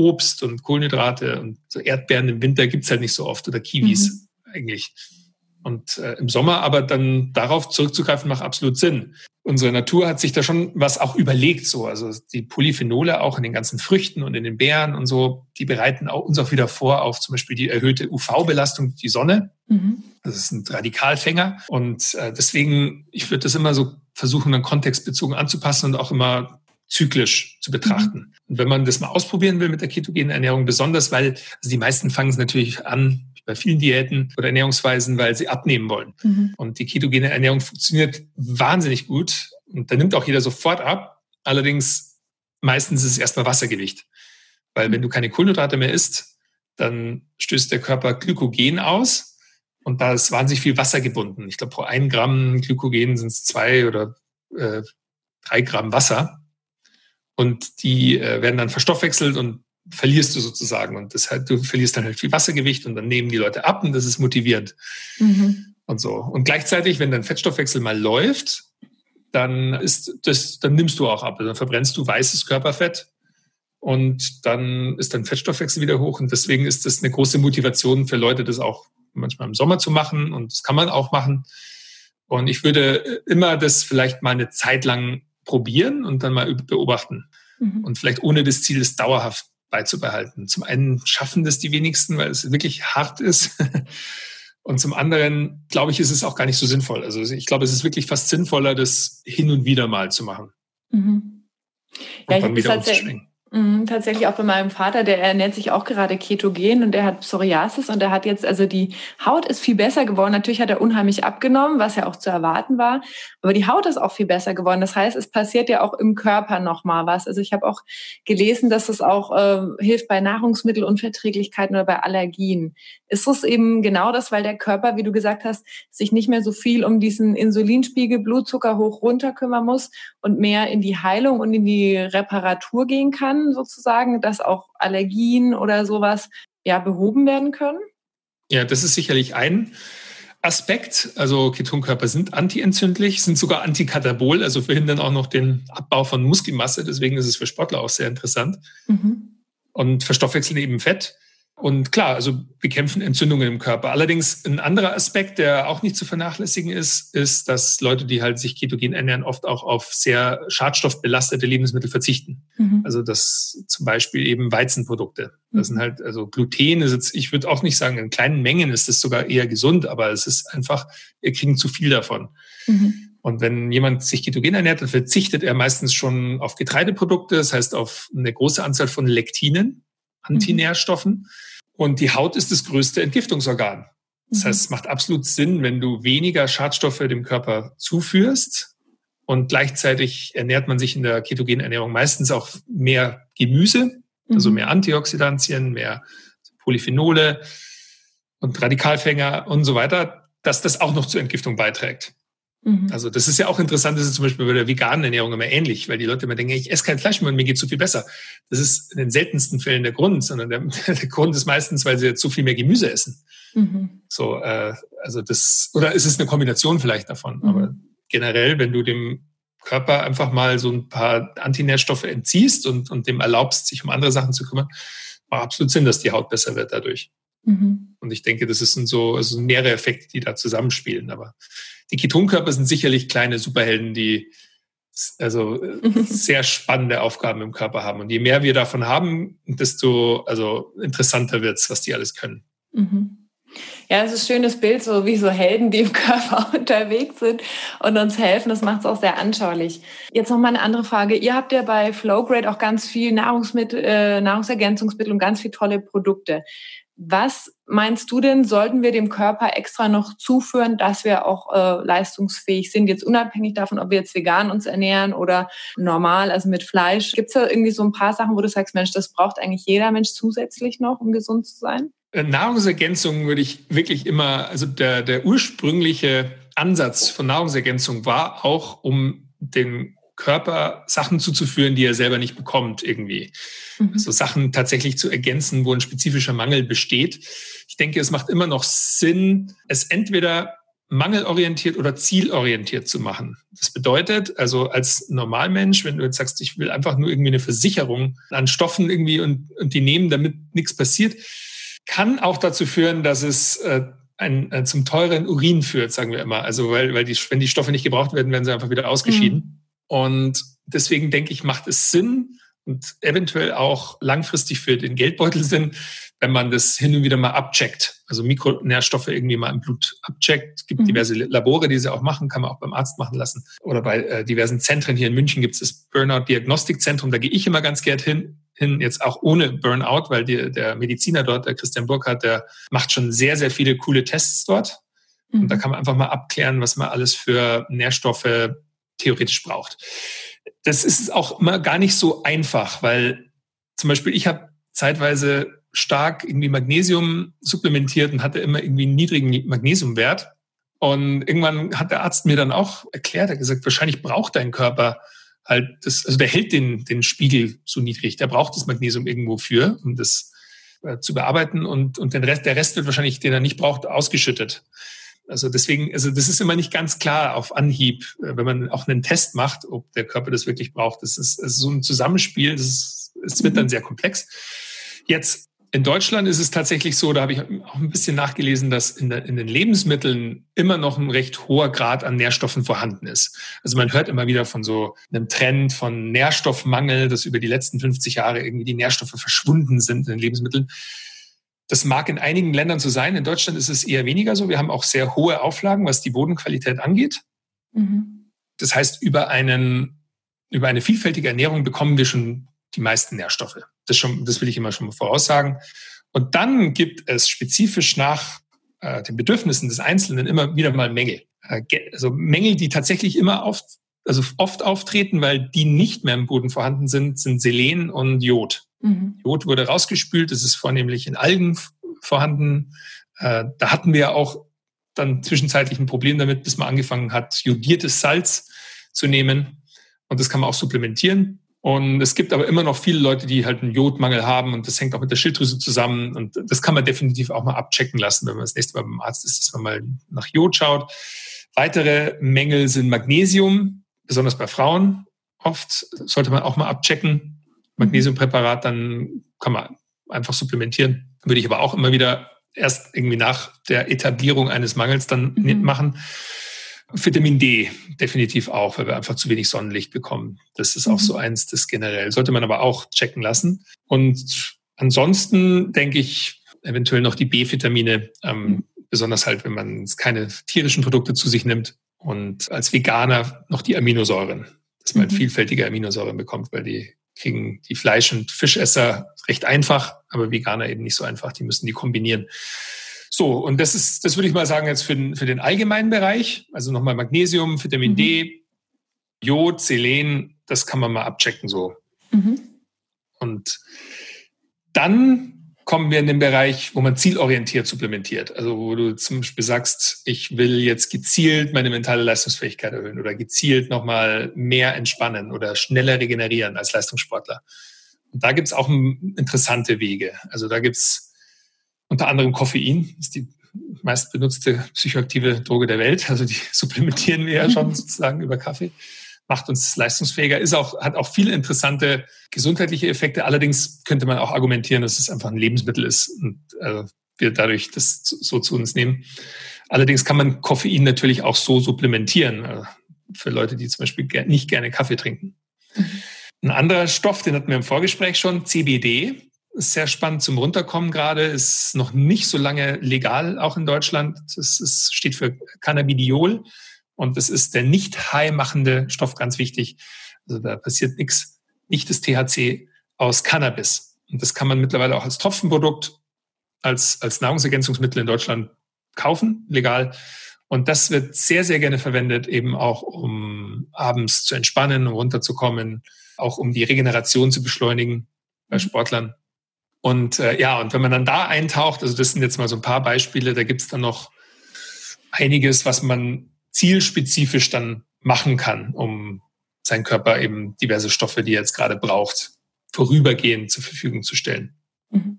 Obst und Kohlenhydrate und so Erdbeeren im Winter gibt's halt nicht so oft oder Kiwis mhm. eigentlich. Und äh, im Sommer aber dann darauf zurückzugreifen, macht absolut Sinn. Unsere Natur hat sich da schon was auch überlegt, so. Also die Polyphenole auch in den ganzen Früchten und in den Beeren und so, die bereiten auch, uns auch wieder vor auf zum Beispiel die erhöhte UV-Belastung, die Sonne. Mhm. Das ist ein Radikalfänger. Und äh, deswegen, ich würde das immer so versuchen, dann kontextbezogen anzupassen und auch immer zyklisch zu betrachten. Und wenn man das mal ausprobieren will mit der ketogenen Ernährung, besonders weil also die meisten fangen es natürlich an bei vielen Diäten oder Ernährungsweisen, weil sie abnehmen wollen. Mhm. Und die ketogene Ernährung funktioniert wahnsinnig gut und da nimmt auch jeder sofort ab. Allerdings meistens ist es erstmal Wassergewicht. Weil mhm. wenn du keine Kohlenhydrate mehr isst, dann stößt der Körper Glykogen aus und da ist wahnsinnig viel Wasser gebunden. Ich glaube, pro ein Gramm Glykogen sind es zwei oder äh, drei Gramm Wasser und die äh, werden dann verstoffwechselt und verlierst du sozusagen. Und deshalb, du verlierst dann halt viel Wassergewicht und dann nehmen die Leute ab und das ist motivierend. Mhm. Und so. Und gleichzeitig, wenn dein Fettstoffwechsel mal läuft, dann ist das, dann nimmst du auch ab. Also dann verbrennst du weißes Körperfett und dann ist dein Fettstoffwechsel wieder hoch. Und deswegen ist das eine große Motivation für Leute, das auch manchmal im Sommer zu machen. Und das kann man auch machen. Und ich würde immer das vielleicht mal eine Zeit lang probieren und dann mal beobachten. Mhm. Und vielleicht ohne das Ziel, es dauerhaft beizubehalten. Zum einen schaffen das die wenigsten, weil es wirklich hart ist. Und zum anderen, glaube ich, ist es auch gar nicht so sinnvoll. Also ich glaube, es ist wirklich fast sinnvoller, das hin und wieder mal zu machen. Mhm. Ja, ich habe das tatsächlich auch bei meinem Vater, der ernährt sich auch gerade ketogen und der hat Psoriasis und der hat jetzt, also die Haut ist viel besser geworden. Natürlich hat er unheimlich abgenommen, was ja auch zu erwarten war, aber die Haut ist auch viel besser geworden. Das heißt, es passiert ja auch im Körper nochmal was. Also ich habe auch gelesen, dass es auch äh, hilft bei Nahrungsmittelunverträglichkeiten oder bei Allergien. Ist es eben genau das, weil der Körper, wie du gesagt hast, sich nicht mehr so viel um diesen Insulinspiegel, Blutzucker hoch runter kümmern muss und mehr in die Heilung und in die Reparatur gehen kann? Sozusagen, dass auch Allergien oder sowas ja behoben werden können? Ja, das ist sicherlich ein Aspekt. Also Ketonkörper sind antientzündlich, sind sogar antikatabol, also verhindern auch noch den Abbau von Muskelmasse. Deswegen ist es für Sportler auch sehr interessant. Mhm. Und verstoffwechseln eben Fett. Und klar, also bekämpfen Entzündungen im Körper. Allerdings ein anderer Aspekt, der auch nicht zu vernachlässigen ist, ist, dass Leute, die halt sich ketogen ernähren, oft auch auf sehr schadstoffbelastete Lebensmittel verzichten. Mhm. Also das zum Beispiel eben Weizenprodukte. Das mhm. sind halt, also Gluten ist jetzt, ich würde auch nicht sagen, in kleinen Mengen ist es sogar eher gesund, aber es ist einfach, wir kriegen zu viel davon. Mhm. Und wenn jemand sich ketogen ernährt, dann verzichtet er meistens schon auf Getreideprodukte, das heißt auf eine große Anzahl von Lektinen, mhm. Und die Haut ist das größte Entgiftungsorgan. Das mhm. heißt, es macht absolut Sinn, wenn du weniger Schadstoffe dem Körper zuführst und gleichzeitig ernährt man sich in der ketogenen Ernährung meistens auch mehr Gemüse, also mhm. also mehr Antioxidantien, mehr Polyphenole und Radikalfänger und so weiter, dass das auch noch zur Entgiftung beiträgt. Mhm. Also das ist ja auch interessant, das ist zum Beispiel bei der veganen Ernährung immer ähnlich, weil die Leute immer denken, ich esse kein Fleisch mehr und mir geht so viel besser. Das ist in den seltensten Fällen der Grund, sondern der, der Grund ist meistens, weil sie zu viel mehr Gemüse essen. Mhm. So, äh, also das, oder ist es eine Kombination vielleicht davon? Mhm. Aber generell, wenn du dem Körper einfach mal so ein paar Antinährstoffe entziehst und, und dem erlaubst, sich um andere Sachen zu kümmern, macht absolut Sinn, dass die Haut besser wird dadurch. Mhm. Und ich denke, das sind so also mehrere Effekte, die da zusammenspielen. Aber die Ketonkörper sind sicherlich kleine Superhelden, die also mhm. sehr spannende Aufgaben im Körper haben. Und je mehr wir davon haben, desto also interessanter wird's, was die alles können. Mhm. Ja, es ist ein schönes Bild, so wie so Helden, die im Körper unterwegs sind und uns helfen. Das macht es auch sehr anschaulich. Jetzt noch mal eine andere Frage. Ihr habt ja bei Flowgrade auch ganz viel Nahrungsmittel, äh, Nahrungsergänzungsmittel und ganz viele tolle Produkte. Was meinst du denn, sollten wir dem Körper extra noch zuführen, dass wir auch äh, leistungsfähig sind, jetzt unabhängig davon, ob wir jetzt vegan uns ernähren oder normal, also mit Fleisch? Gibt es da irgendwie so ein paar Sachen, wo du sagst, Mensch, das braucht eigentlich jeder Mensch zusätzlich noch, um gesund zu sein? Äh, Nahrungsergänzung würde ich wirklich immer, also der, der ursprüngliche Ansatz von Nahrungsergänzung war auch, um den Körper Sachen zuzuführen, die er selber nicht bekommt irgendwie. Mhm. Also Sachen tatsächlich zu ergänzen, wo ein spezifischer Mangel besteht. Ich denke, es macht immer noch Sinn, es entweder mangelorientiert oder zielorientiert zu machen. Das bedeutet, also als Normalmensch, wenn du jetzt sagst, ich will einfach nur irgendwie eine Versicherung an Stoffen irgendwie und, und die nehmen, damit nichts passiert, kann auch dazu führen, dass es äh, ein, äh, zum teuren Urin führt, sagen wir immer. Also weil, weil die, wenn die Stoffe nicht gebraucht werden, werden sie einfach wieder ausgeschieden. Mhm. Und deswegen denke ich, macht es Sinn und eventuell auch langfristig für den Geldbeutel Sinn, wenn man das hin und wieder mal abcheckt. Also Mikronährstoffe irgendwie mal im Blut abcheckt. Es gibt mhm. diverse Labore, die sie auch machen, kann man auch beim Arzt machen lassen. Oder bei äh, diversen Zentren hier in München gibt es das Burnout Diagnostikzentrum. Da gehe ich immer ganz gern hin, hin, jetzt auch ohne Burnout, weil die, der Mediziner dort, der Christian Burkhardt, der macht schon sehr, sehr viele coole Tests dort. Mhm. Und da mhm. kann man einfach mal abklären, was man alles für Nährstoffe theoretisch braucht. Das ist auch immer gar nicht so einfach, weil zum Beispiel ich habe zeitweise stark irgendwie Magnesium supplementiert und hatte immer irgendwie einen niedrigen Magnesiumwert. Und irgendwann hat der Arzt mir dann auch erklärt, er hat gesagt, wahrscheinlich braucht dein Körper halt das, also der hält den, den Spiegel so niedrig, der braucht das Magnesium irgendwo für, um das äh, zu bearbeiten und, und den Rest, der Rest wird wahrscheinlich, den er nicht braucht, ausgeschüttet. Also deswegen, also das ist immer nicht ganz klar auf Anhieb, äh, wenn man auch einen Test macht, ob der Körper das wirklich braucht. Das ist, das ist so ein Zusammenspiel, das ist, es wird dann sehr komplex. Jetzt in Deutschland ist es tatsächlich so, da habe ich auch ein bisschen nachgelesen, dass in, der, in, den Lebensmitteln immer noch ein recht hoher Grad an Nährstoffen vorhanden ist. Also man hört immer wieder von so einem Trend von Nährstoffmangel, dass über die letzten 50 Jahre irgendwie die Nährstoffe verschwunden sind in den Lebensmitteln. Das mag in einigen Ländern so sein. In Deutschland ist es eher weniger so. Wir haben auch sehr hohe Auflagen, was die Bodenqualität angeht. Mhm. Das heißt, über einen, über eine vielfältige Ernährung bekommen wir schon die meisten Nährstoffe. Das, schon, das will ich immer schon mal voraussagen. Und dann gibt es spezifisch nach äh, den Bedürfnissen des Einzelnen immer wieder mal Mängel. Äh, also Mängel, die tatsächlich immer oft, also oft auftreten, weil die nicht mehr im Boden vorhanden sind, sind Selen und Jod. Mhm. Jod wurde rausgespült, das ist vornehmlich in Algen vorhanden. Äh, da hatten wir auch dann zwischenzeitlich ein Problem damit, bis man angefangen hat, jodiertes Salz zu nehmen. Und das kann man auch supplementieren. Und es gibt aber immer noch viele Leute, die halt einen Jodmangel haben und das hängt auch mit der Schilddrüse zusammen. Und das kann man definitiv auch mal abchecken lassen, wenn man das nächste Mal beim Arzt ist, dass man mal nach Jod schaut. Weitere Mängel sind Magnesium, besonders bei Frauen. Oft sollte man auch mal abchecken. Magnesiumpräparat, dann kann man einfach supplementieren. Würde ich aber auch immer wieder erst irgendwie nach der Etablierung eines Mangels dann mhm. machen. Vitamin D definitiv auch, weil wir einfach zu wenig Sonnenlicht bekommen. Das ist auch mhm. so eins, das generell sollte man aber auch checken lassen. Und ansonsten denke ich eventuell noch die B-Vitamine, ähm, mhm. besonders halt, wenn man keine tierischen Produkte zu sich nimmt und als Veganer noch die Aminosäuren, dass man mhm. vielfältige Aminosäuren bekommt, weil die kriegen die Fleisch- und Fischesser recht einfach, aber Veganer eben nicht so einfach. Die müssen die kombinieren. So, und das ist, das würde ich mal sagen, jetzt für den, für den allgemeinen Bereich. Also nochmal Magnesium, Vitamin mhm. D, Jod, Selen, das kann man mal abchecken so. Mhm. Und dann kommen wir in den Bereich, wo man zielorientiert supplementiert. Also wo du zum Beispiel sagst, ich will jetzt gezielt meine mentale Leistungsfähigkeit erhöhen oder gezielt nochmal mehr entspannen oder schneller regenerieren als Leistungssportler. Und da gibt's auch interessante Wege. Also da gibt's unter anderem Koffein, ist die meist benutzte psychoaktive Droge der Welt. Also die supplementieren wir ja schon sozusagen über Kaffee. Macht uns leistungsfähiger, ist auch, hat auch viele interessante gesundheitliche Effekte. Allerdings könnte man auch argumentieren, dass es einfach ein Lebensmittel ist und äh, wir dadurch das so zu uns nehmen. Allerdings kann man Koffein natürlich auch so supplementieren, äh, für Leute, die zum Beispiel nicht gerne Kaffee trinken. Mhm. Ein anderer Stoff, den hatten wir im Vorgespräch schon, CBD, ist sehr spannend zum Runterkommen gerade, ist noch nicht so lange legal, auch in Deutschland. Es, es steht für Cannabidiol und es ist der nicht high machende Stoff, ganz wichtig. Also da passiert nichts, nicht das THC aus Cannabis. Und das kann man mittlerweile auch als Tropfenprodukt, als, als Nahrungsergänzungsmittel in Deutschland kaufen, legal. Und das wird sehr, sehr gerne verwendet, eben auch um abends zu entspannen, um runterzukommen, auch um die Regeneration zu beschleunigen bei mhm. Sportlern. Und äh, ja, und wenn man dann da eintaucht, also das sind jetzt mal so ein paar Beispiele, da gibt's dann noch einiges, was man zielspezifisch dann machen kann, um seinen Körper eben diverse Stoffe, die er jetzt gerade braucht, vorübergehend zur Verfügung zu stellen. Mhm.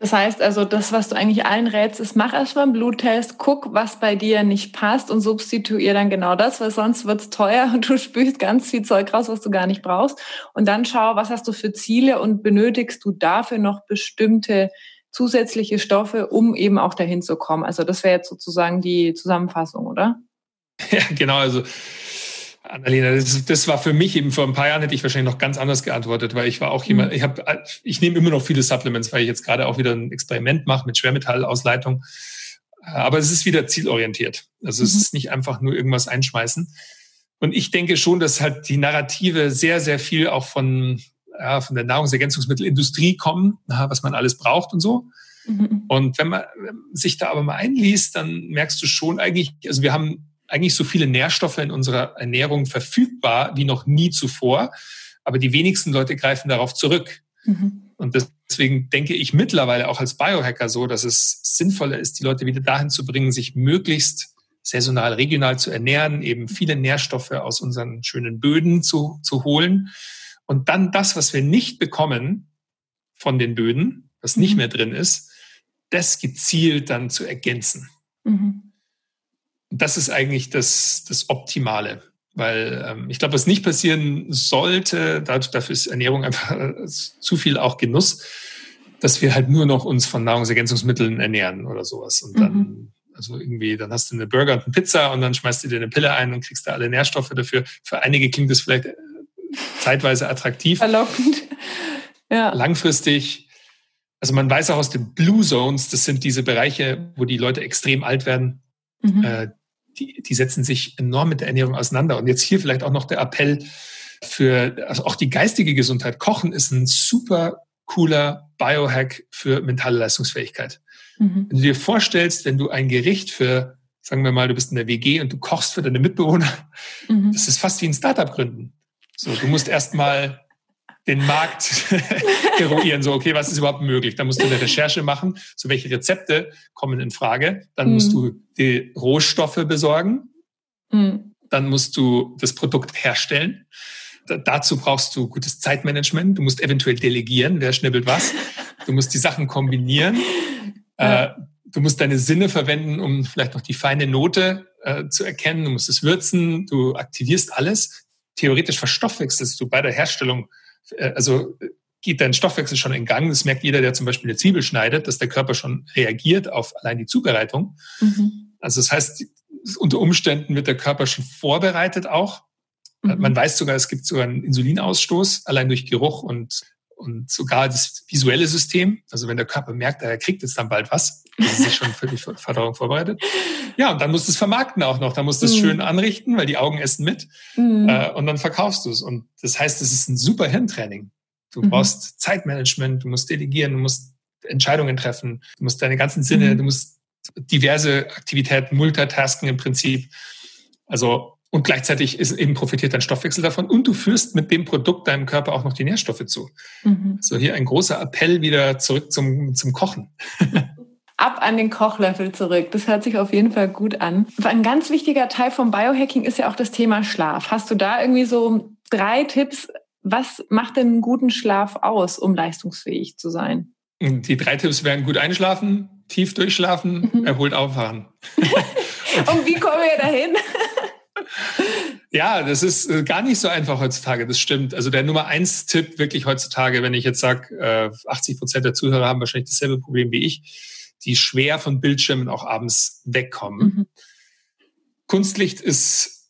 Das heißt also, das, was du eigentlich allen rätst, ist, mach erstmal einen Bluttest, guck, was bei dir nicht passt und substituier dann genau das, weil sonst wird's teuer und du spürst ganz viel Zeug raus, was du gar nicht brauchst. Und dann schau, was hast du für Ziele und benötigst du dafür noch bestimmte zusätzliche Stoffe, um eben auch dahin zu kommen. Also das wäre jetzt sozusagen die Zusammenfassung, oder? Ja, genau. Also Annalena, das, das, war für mich eben vor ein paar Jahren hätte ich wahrscheinlich noch ganz anders geantwortet, weil ich war auch jemand, mhm. ich habe, ich nehme immer noch viele Supplements, weil ich jetzt gerade auch wieder ein Experiment mache mit Schwermetallausleitung. Aber es ist wieder zielorientiert. Also es mhm. ist nicht einfach nur irgendwas einschmeißen. Und ich denke schon, dass halt die Narrative sehr, sehr viel auch von, ja, von der Nahrungsergänzungsmittelindustrie kommen, was man alles braucht und so. Mhm. Und wenn man sich da aber mal einliest, dann merkst du schon eigentlich, also wir haben eigentlich so viele Nährstoffe in unserer Ernährung verfügbar wie noch nie zuvor. Aber die wenigsten Leute greifen darauf zurück. Mhm. Und deswegen denke ich mittlerweile auch als Biohacker so, dass es sinnvoller ist, die Leute wieder dahin zu bringen, sich möglichst saisonal, regional zu ernähren, eben viele Nährstoffe aus unseren schönen Böden zu, zu holen. Und dann das, was wir nicht bekommen von den Böden, was nicht mhm. mehr drin ist, das gezielt dann zu ergänzen. Mhm das ist eigentlich das, das Optimale. Weil ähm, ich glaube, was nicht passieren sollte, dafür ist Ernährung einfach äh, zu viel auch Genuss, dass wir halt nur noch uns von Nahrungsergänzungsmitteln ernähren oder sowas. Und dann, mhm. also irgendwie, dann hast du eine Burger und eine Pizza und dann schmeißt du dir eine Pille ein und kriegst da alle Nährstoffe dafür. Für einige klingt das vielleicht äh, zeitweise attraktiv. Verlockend. Ja. Langfristig also man weiß auch aus den Blue Zones, das sind diese Bereiche, wo die Leute extrem alt werden, mhm. Die, die setzen sich enorm mit der Ernährung auseinander. Und jetzt hier vielleicht auch noch der Appell für also auch die geistige Gesundheit. Kochen ist ein super cooler Biohack für mentale Leistungsfähigkeit. Mhm. Wenn du dir vorstellst, wenn du ein Gericht für, sagen wir mal, du bist in der WG und du kochst für deine Mitbewohner, mhm. das ist fast wie ein Startup gründen. So, du musst erstmal den Markt eruieren. So, okay, was ist überhaupt möglich? Da musst du eine Recherche machen. So, welche Rezepte kommen in Frage? Dann mhm. musst du die Rohstoffe besorgen. Mhm. Dann musst du das Produkt herstellen. Da, dazu brauchst du gutes Zeitmanagement. Du musst eventuell delegieren. Wer schnibbelt was? Du musst die Sachen kombinieren. Ja. Äh, du musst deine Sinne verwenden, um vielleicht noch die feine Note äh, zu erkennen. Du musst es würzen. Du aktivierst alles. Theoretisch verstoffwechselst du bei der Herstellung also geht dein Stoffwechsel schon in Gang. Das merkt jeder, der zum Beispiel eine Zwiebel schneidet, dass der Körper schon reagiert auf allein die Zubereitung. Mhm. Also das heißt, unter Umständen wird der Körper schon vorbereitet auch. Mhm. Man weiß sogar, es gibt sogar einen Insulinausstoß, allein durch Geruch und, und sogar das visuelle System. Also wenn der Körper merkt, er kriegt jetzt dann bald was, ist sich schon für die Verdauung vorbereitet. Ja, und dann musst du es vermarkten auch noch. Da musst du es mhm. schön anrichten, weil die Augen essen mit. Mhm. Äh, und dann verkaufst du es. Und das heißt, es ist ein super Hirntraining. Du mhm. brauchst Zeitmanagement, du musst delegieren, du musst Entscheidungen treffen, du musst deine ganzen Sinne, mhm. du musst diverse Aktivitäten, Multitasking im Prinzip. Also, und gleichzeitig ist eben profitiert dein Stoffwechsel davon und du führst mit dem Produkt deinem Körper auch noch die Nährstoffe zu. Mhm. So hier ein großer Appell wieder zurück zum, zum Kochen. ab an den Kochlöffel zurück. Das hört sich auf jeden Fall gut an. Ein ganz wichtiger Teil vom Biohacking ist ja auch das Thema Schlaf. Hast du da irgendwie so drei Tipps? Was macht denn einen guten Schlaf aus, um leistungsfähig zu sein? Die drei Tipps wären gut einschlafen, tief durchschlafen, mhm. erholt aufwachen. Und wie kommen wir dahin? Ja, das ist äh, gar nicht so einfach heutzutage, das stimmt. Also der Nummer eins Tipp wirklich heutzutage, wenn ich jetzt sage, 80 äh, Prozent der Zuhörer haben wahrscheinlich dasselbe Problem wie ich, die schwer von Bildschirmen auch abends wegkommen. Mhm. Kunstlicht ist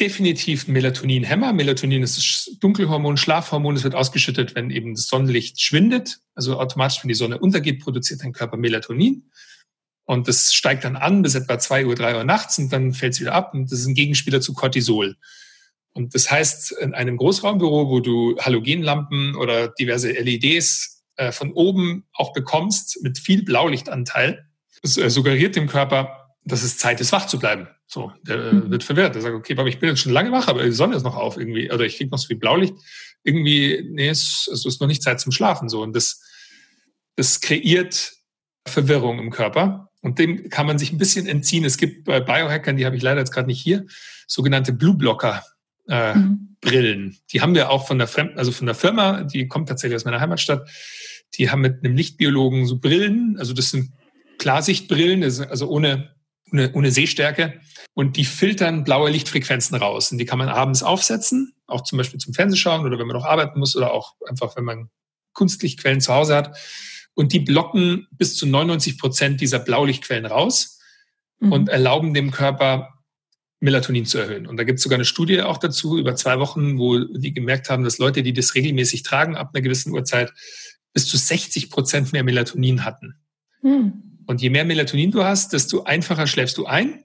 definitiv ein Melatoninhemmer. Melatonin ist das Dunkelhormon, Schlafhormon. Es wird ausgeschüttet, wenn eben das Sonnenlicht schwindet. Also automatisch, wenn die Sonne untergeht, produziert dein Körper Melatonin. Und das steigt dann an bis etwa zwei Uhr, drei Uhr nachts und dann fällt es wieder ab. Und das ist ein Gegenspieler zu Cortisol. Und das heißt, in einem Großraumbüro, wo du Halogenlampen oder diverse LEDs äh, von oben auch bekommst mit viel Blaulichtanteil, das äh, suggeriert dem Körper, dass es Zeit ist, wach zu bleiben. So, der mhm. wird verwirrt. Der sagt, okay, aber ich bin jetzt schon lange wach, aber die Sonne ist noch auf irgendwie, oder ich kriege noch so viel Blaulicht. Irgendwie, nee, es, es ist noch nicht Zeit zum Schlafen. So, und das, das kreiert Verwirrung im Körper. Und dem kann man sich ein bisschen entziehen. Es gibt bei Biohackern, die habe ich leider jetzt gerade nicht hier, sogenannte Blue Blocker äh, mhm. Brillen. Die haben wir auch von der Fremd, also von der Firma, die kommt tatsächlich aus meiner Heimatstadt. Die haben mit einem Lichtbiologen so Brillen, also das sind Klarsichtbrillen, also ohne, ohne, ohne Sehstärke. Und die filtern blaue Lichtfrequenzen raus. Und die kann man abends aufsetzen, auch zum Beispiel zum Fernsehschauen oder wenn man noch arbeiten muss oder auch einfach, wenn man Kunstlichtquellen zu Hause hat. Und die blocken bis zu 99 Prozent dieser Blaulichtquellen raus mhm. und erlauben dem Körper Melatonin zu erhöhen. Und da gibt es sogar eine Studie auch dazu über zwei Wochen, wo die gemerkt haben, dass Leute, die das regelmäßig tragen, ab einer gewissen Uhrzeit bis zu 60 Prozent mehr Melatonin hatten. Mhm. Und je mehr Melatonin du hast, desto einfacher schläfst du ein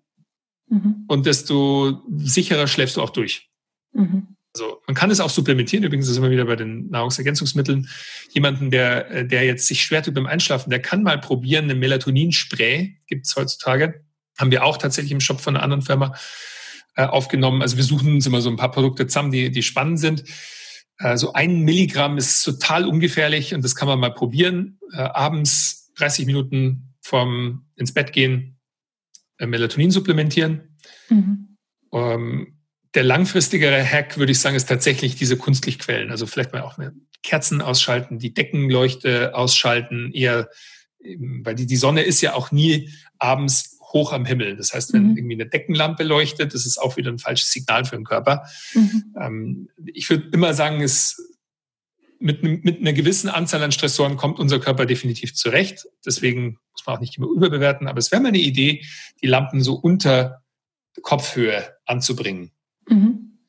mhm. und desto sicherer schläfst du auch durch. Mhm. Also man kann es auch supplementieren. Übrigens ist immer wieder bei den Nahrungsergänzungsmitteln. Jemanden, der, der jetzt sich schwer tut beim Einschlafen, der kann mal probieren, eine Melatoninspray, gibt es heutzutage, haben wir auch tatsächlich im Shop von einer anderen Firma äh, aufgenommen. Also wir suchen uns immer so ein paar Produkte zusammen, die, die spannend sind. Äh, so ein Milligramm ist total ungefährlich und das kann man mal probieren. Äh, abends 30 Minuten vorm ins Bett gehen äh, Melatonin supplementieren. Mhm. Ähm, der langfristigere Hack, würde ich sagen, ist tatsächlich diese Kunstlichtquellen. Also vielleicht mal auch Kerzen ausschalten, die Deckenleuchte ausschalten, eher, weil die, die Sonne ist ja auch nie abends hoch am Himmel. Das heißt, wenn mhm. irgendwie eine Deckenlampe leuchtet, das ist auch wieder ein falsches Signal für den Körper. Mhm. Ähm, ich würde immer sagen, es mit, mit einer gewissen Anzahl an Stressoren kommt unser Körper definitiv zurecht. Deswegen muss man auch nicht immer überbewerten. Aber es wäre mal eine Idee, die Lampen so unter Kopfhöhe anzubringen. Mhm.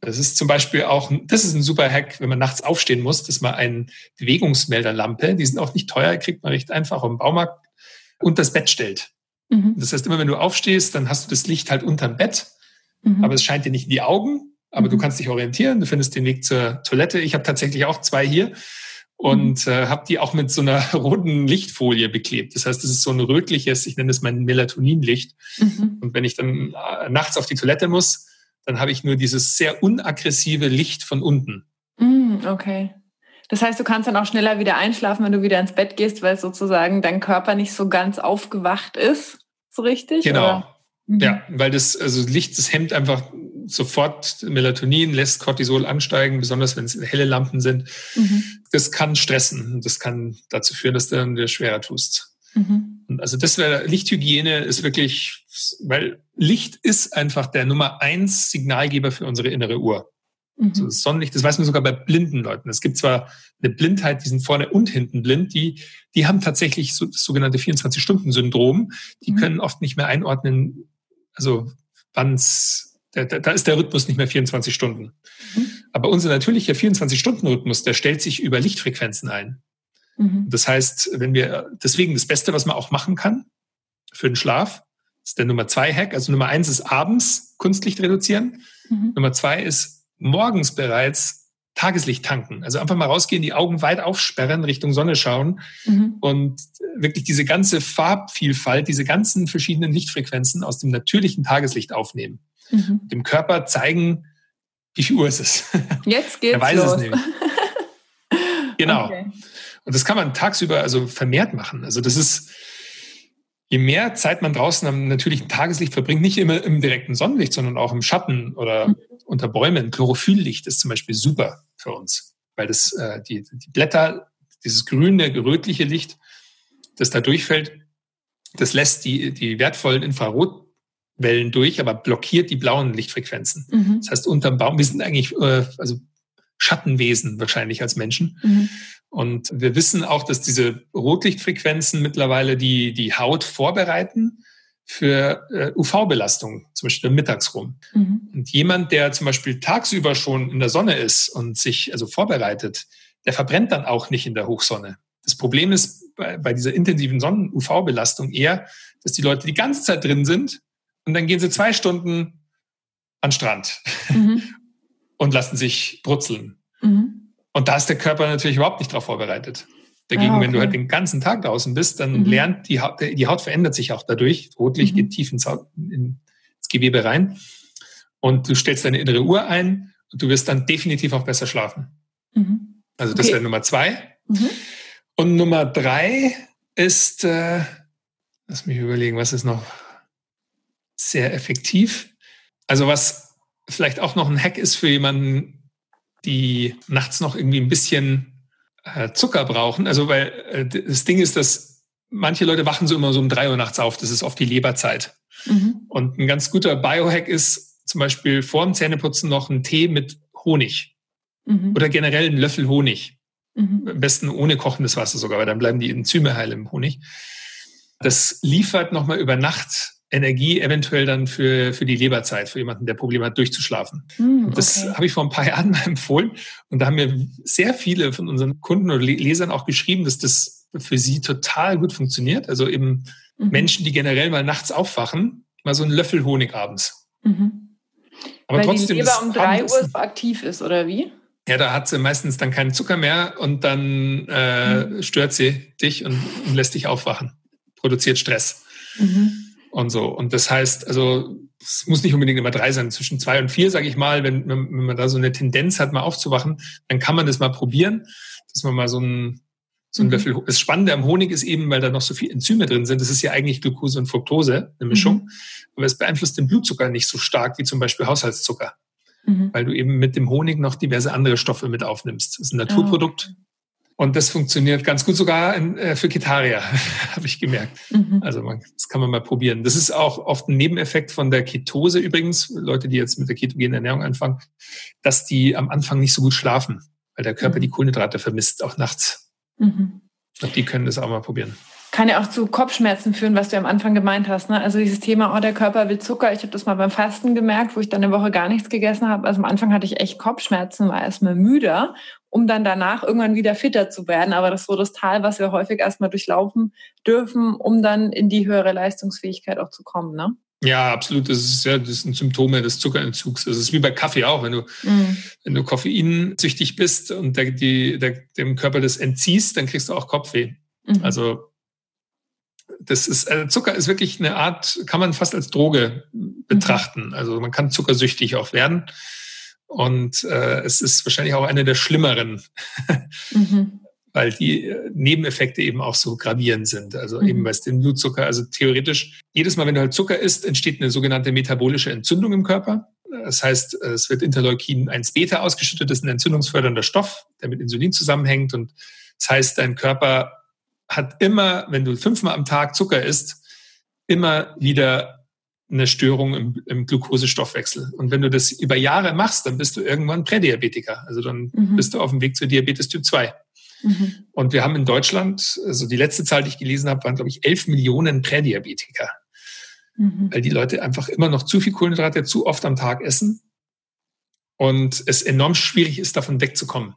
Das ist zum Beispiel auch, das ist ein super Hack, wenn man nachts aufstehen muss, dass man eine Bewegungsmelderlampe, die sind auch nicht teuer, kriegt man recht einfach im Baumarkt, und das Bett stellt. Mhm. Das heißt, immer wenn du aufstehst, dann hast du das Licht halt unterm Bett, mhm. aber es scheint dir nicht in die Augen, aber mhm. du kannst dich orientieren, du findest den Weg zur Toilette. Ich habe tatsächlich auch zwei hier und mhm. äh, habe die auch mit so einer roten Lichtfolie beklebt. Das heißt, das ist so ein rötliches, ich nenne es mein Melatoninlicht. Mhm. Und wenn ich dann äh, nachts auf die Toilette muss, dann habe ich nur dieses sehr unaggressive Licht von unten. Mm, okay. Das heißt, du kannst dann auch schneller wieder einschlafen, wenn du wieder ins Bett gehst, weil sozusagen dein Körper nicht so ganz aufgewacht ist, so richtig? Genau. Mhm. Ja, weil das, also Licht, das hemmt einfach sofort Melatonin, lässt Cortisol ansteigen, besonders wenn es helle Lampen sind. Mhm. Das kann stressen. Das kann dazu führen, dass du dann wieder schwerer tust. Mhm. Also das wäre, Lichthygiene ist wirklich, weil Licht ist einfach der Nummer eins Signalgeber für unsere innere Uhr. Mhm. Also das Sonnenlicht, das weiß man sogar bei blinden Leuten. Es gibt zwar eine Blindheit, die sind vorne und hinten blind, die, die haben tatsächlich so, das sogenannte 24-Stunden-Syndrom. Die mhm. können oft nicht mehr einordnen, also wann's, da, da ist der Rhythmus nicht mehr 24 Stunden. Mhm. Aber unser natürlicher 24-Stunden-Rhythmus, der stellt sich über Lichtfrequenzen ein. Mhm. Das heißt, wenn wir, deswegen das Beste, was man auch machen kann für den Schlaf, ist der Nummer zwei Hack. Also Nummer eins ist abends Kunstlicht reduzieren. Mhm. Nummer zwei ist morgens bereits Tageslicht tanken. Also einfach mal rausgehen, die Augen weit aufsperren, Richtung Sonne schauen mhm. und wirklich diese ganze Farbvielfalt, diese ganzen verschiedenen Lichtfrequenzen aus dem natürlichen Tageslicht aufnehmen. Mhm. Dem Körper zeigen, wie viel Uhr ist es. Jetzt geht's er weiß los. es nämlich. genau. Okay. Und das kann man tagsüber also vermehrt machen. Also das ist, je mehr Zeit man draußen am natürlichen Tageslicht verbringt, nicht immer im direkten Sonnenlicht, sondern auch im Schatten oder mhm. unter Bäumen. Chlorophylllicht ist zum Beispiel super für uns, weil das äh, die, die Blätter, dieses grüne, gerötliche Licht, das da durchfällt, das lässt die, die wertvollen Infrarotwellen durch, aber blockiert die blauen Lichtfrequenzen. Mhm. Das heißt, unterm Baum, wir sind eigentlich, äh, also Schattenwesen wahrscheinlich als Menschen. Mhm. Und wir wissen auch, dass diese Rotlichtfrequenzen mittlerweile die, die Haut vorbereiten für äh, UV-Belastung, zum Beispiel mittags rum. Mhm. Und jemand, der zum Beispiel tagsüber schon in der Sonne ist und sich also vorbereitet, der verbrennt dann auch nicht in der Hochsonne. Das Problem ist bei, bei dieser intensiven Sonnen-UV-Belastung eher, dass die Leute die ganze Zeit drin sind und dann gehen sie zwei Stunden an Strand mhm. und lassen sich brutzeln. Mhm. Und da ist der Körper natürlich überhaupt nicht darauf vorbereitet. Dagegen, ah, okay. wenn du halt den ganzen Tag draußen bist, dann mhm. lernt die Haut, die Haut verändert sich auch dadurch. Rotlicht mhm. geht tief ins, ins Gewebe rein. Und du stellst deine innere Uhr ein und du wirst dann definitiv auch besser schlafen. Mhm. Also das okay. wäre Nummer zwei. Mhm. Und Nummer drei ist, äh, lass mich überlegen, was ist noch sehr effektiv. Also was vielleicht auch noch ein Hack ist für jemanden, die nachts noch irgendwie ein bisschen äh, Zucker brauchen. Also weil äh, das Ding ist, dass manche Leute wachen so immer so um drei Uhr nachts auf. Das ist oft die Leberzeit. Mhm. Und ein ganz guter Biohack ist zum Beispiel vor dem Zähneputzen noch ein Tee mit Honig. Mhm. Oder generell ein Löffel Honig. Mhm. Am besten ohne kochendes Wasser sogar, weil dann bleiben die Enzyme heil im Honig. Das liefert nochmal über Nacht Energie eventuell dann für, für die Leberzeit, für jemanden, der Probleme hat, durchzuschlafen. Mm, okay. Das habe ich vor ein paar Jahren mal empfohlen. Und da haben mir sehr viele von unseren Kunden oder Lesern auch geschrieben, dass das für sie total gut funktioniert. Also eben mhm. Menschen, die generell mal nachts aufwachen, mal so einen Löffel Honig abends. Mhm. Aber Weil trotzdem, die Leber um drei Uhr so aktiv ist, oder wie? Ja, da hat sie meistens dann keinen Zucker mehr und dann äh, mhm. stört sie dich und, und, lässt dich aufwachen, produziert Stress. Mhm und so. Und das heißt, also es muss nicht unbedingt immer drei sein, zwischen zwei und vier, sage ich mal, wenn, wenn man da so eine Tendenz hat, mal aufzuwachen, dann kann man das mal probieren, dass man mal so ein so ein mhm. Löffel. Das Spannende am Honig ist eben, weil da noch so viele Enzyme drin sind. Das ist ja eigentlich Glucose und Fructose, eine Mischung. Mhm. Aber es beeinflusst den Blutzucker nicht so stark wie zum Beispiel Haushaltszucker. Mhm. Weil du eben mit dem Honig noch diverse andere Stoffe mit aufnimmst. Das ist ein Naturprodukt. Oh. Und das funktioniert ganz gut sogar in, äh, für Ketaria, habe ich gemerkt. Mhm. Also man, das kann man mal probieren. Das ist auch oft ein Nebeneffekt von der Ketose übrigens, Leute, die jetzt mit der ketogenen Ernährung anfangen, dass die am Anfang nicht so gut schlafen, weil der Körper mhm. die Kohlenhydrate vermisst, auch nachts. Mhm. Glaube, die können das auch mal probieren kann ja auch zu Kopfschmerzen führen, was du am Anfang gemeint hast. Ne? Also dieses Thema, oh, der Körper will Zucker. Ich habe das mal beim Fasten gemerkt, wo ich dann eine Woche gar nichts gegessen habe. Also am Anfang hatte ich echt Kopfschmerzen, war erstmal müder, um dann danach irgendwann wieder fitter zu werden. Aber das ist so das Tal, was wir häufig erstmal durchlaufen dürfen, um dann in die höhere Leistungsfähigkeit auch zu kommen. Ne? Ja, absolut. Das ist ja, das sind Symptome des Zuckerentzugs. Das ist wie bei Kaffee auch. Wenn du, mm. wenn du koffeinsüchtig bist und der, die, der, dem Körper das entziehst, dann kriegst du auch Kopfweh. Mhm. Also das ist, also Zucker ist wirklich eine Art, kann man fast als Droge betrachten. Mhm. Also man kann zuckersüchtig auch werden. Und äh, es ist wahrscheinlich auch eine der schlimmeren, mhm. weil die äh, Nebeneffekte eben auch so gravierend sind. Also mhm. eben weil es den Blutzucker, also theoretisch, jedes Mal, wenn du halt Zucker isst, entsteht eine sogenannte metabolische Entzündung im Körper. Das heißt, es wird Interleukin 1-Beta ausgeschüttet, das ist ein entzündungsfördernder Stoff, der mit Insulin zusammenhängt. Und das heißt, dein Körper hat immer, wenn du fünfmal am Tag Zucker isst, immer wieder eine Störung im, im Glukosestoffwechsel. Und wenn du das über Jahre machst, dann bist du irgendwann Prädiabetiker. Also dann mhm. bist du auf dem Weg zu Diabetes Typ 2. Mhm. Und wir haben in Deutschland, also die letzte Zahl, die ich gelesen habe, waren, glaube ich, 11 Millionen Prädiabetiker. Mhm. Weil die Leute einfach immer noch zu viel Kohlenhydrate zu oft am Tag essen und es enorm schwierig ist, davon wegzukommen.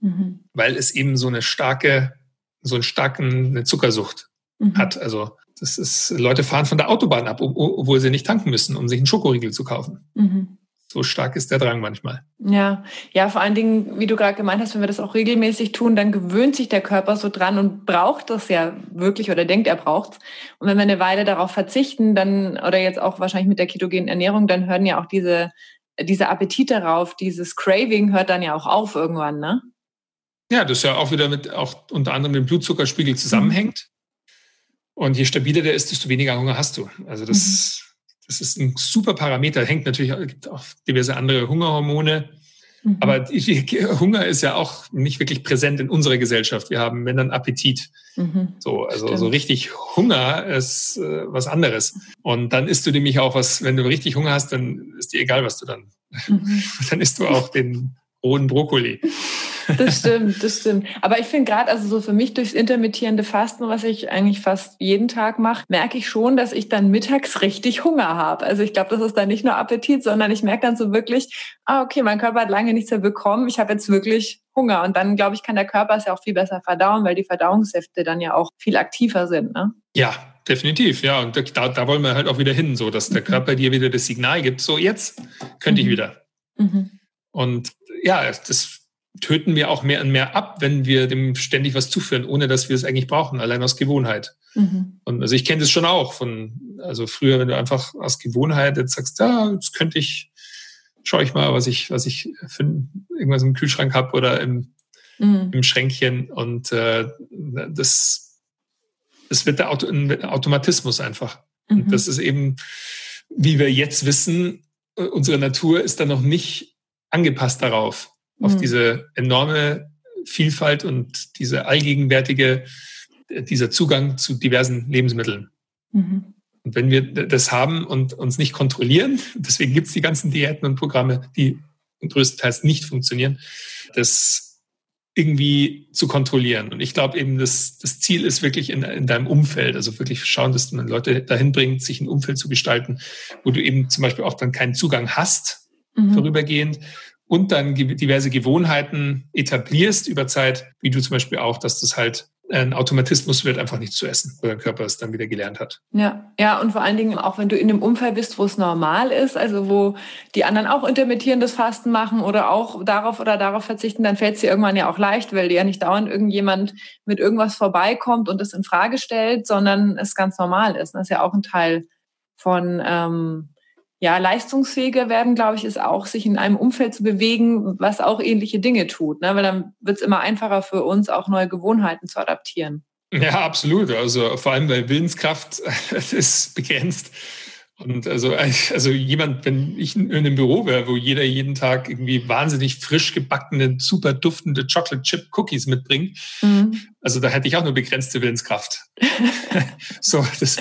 Mhm. Weil es eben so eine starke so einen starken eine Zuckersucht mhm. hat. Also das ist, Leute fahren von der Autobahn ab, obwohl sie nicht tanken müssen, um sich einen Schokoriegel zu kaufen. Mhm. So stark ist der Drang manchmal. Ja, ja, vor allen Dingen, wie du gerade gemeint hast, wenn wir das auch regelmäßig tun, dann gewöhnt sich der Körper so dran und braucht das ja wirklich oder denkt, er braucht's. Und wenn wir eine Weile darauf verzichten, dann, oder jetzt auch wahrscheinlich mit der ketogenen Ernährung, dann hören ja auch diese, dieser Appetit darauf, dieses Craving hört dann ja auch auf irgendwann, ne? Ja, das ja auch wieder mit auch unter anderem dem Blutzuckerspiegel zusammenhängt. Und je stabiler der ist, desto weniger Hunger hast du. Also das, mhm. das ist ein super Parameter. Hängt natürlich gibt auch diverse andere Hungerhormone. Mhm. Aber Hunger ist ja auch nicht wirklich präsent in unserer Gesellschaft. Wir haben, wenn dann Appetit. Mhm. So, also Stimmt. so richtig Hunger ist äh, was anderes. Und dann isst du nämlich auch was, wenn du richtig Hunger hast, dann ist dir egal, was du dann. Mhm. dann isst du auch den rohen Brokkoli. Das stimmt, das stimmt. Aber ich finde gerade, also so für mich durchs intermittierende Fasten, was ich eigentlich fast jeden Tag mache, merke ich schon, dass ich dann mittags richtig Hunger habe. Also ich glaube, das ist dann nicht nur Appetit, sondern ich merke dann so wirklich, ah, okay, mein Körper hat lange nichts mehr bekommen. Ich habe jetzt wirklich Hunger. Und dann, glaube ich, kann der Körper es ja auch viel besser verdauen, weil die Verdauungssäfte dann ja auch viel aktiver sind. Ne? Ja, definitiv. Ja, und da, da wollen wir halt auch wieder hin, so dass der mhm. Körper dir wieder das Signal gibt, so jetzt könnte ich mhm. wieder. Mhm. Und ja, das töten wir auch mehr und mehr ab, wenn wir dem ständig was zuführen, ohne dass wir es eigentlich brauchen, allein aus Gewohnheit. Mhm. Und also ich kenne das schon auch von, also früher, wenn du einfach aus Gewohnheit jetzt sagst, ja, jetzt könnte ich, schaue ich mal, was ich, was ich für irgendwas im Kühlschrank habe oder im, mhm. im Schränkchen. Und äh, das, das wird der Auto, ein Automatismus einfach. Mhm. Und das ist eben, wie wir jetzt wissen, unsere Natur ist da noch nicht angepasst darauf auf mhm. diese enorme Vielfalt und diese allgegenwärtige, dieser Zugang zu diversen Lebensmitteln. Mhm. Und wenn wir das haben und uns nicht kontrollieren, deswegen gibt es die ganzen Diäten und Programme, die größtenteils nicht funktionieren, das irgendwie zu kontrollieren. Und ich glaube eben, das, das Ziel ist wirklich in, in deinem Umfeld, also wirklich schauen, dass man Leute dahin bringt, sich ein Umfeld zu gestalten, wo du eben zum Beispiel auch dann keinen Zugang hast, mhm. vorübergehend, und dann diverse Gewohnheiten etablierst über Zeit, wie du zum Beispiel auch, dass das halt ein Automatismus wird, einfach nicht zu essen, weil dein Körper es dann wieder gelernt hat. Ja, ja, und vor allen Dingen auch, wenn du in einem Umfeld bist, wo es normal ist, also wo die anderen auch intermittierendes Fasten machen oder auch darauf oder darauf verzichten, dann fällt es dir irgendwann ja auch leicht, weil dir ja nicht dauernd irgendjemand mit irgendwas vorbeikommt und es in Frage stellt, sondern es ganz normal ist. Das ist ja auch ein Teil von ähm, ja, leistungsfähiger werden, glaube ich, ist auch, sich in einem Umfeld zu bewegen, was auch ähnliche Dinge tut. Ne? Weil dann wird es immer einfacher für uns, auch neue Gewohnheiten zu adaptieren. Ja, absolut. Also vor allem, weil Willenskraft ist begrenzt. Und also, also jemand, wenn ich in einem Büro wäre, wo jeder jeden Tag irgendwie wahnsinnig frisch gebackene, super duftende Chocolate Chip Cookies mitbringt, mhm. also da hätte ich auch nur begrenzte Willenskraft. so, das,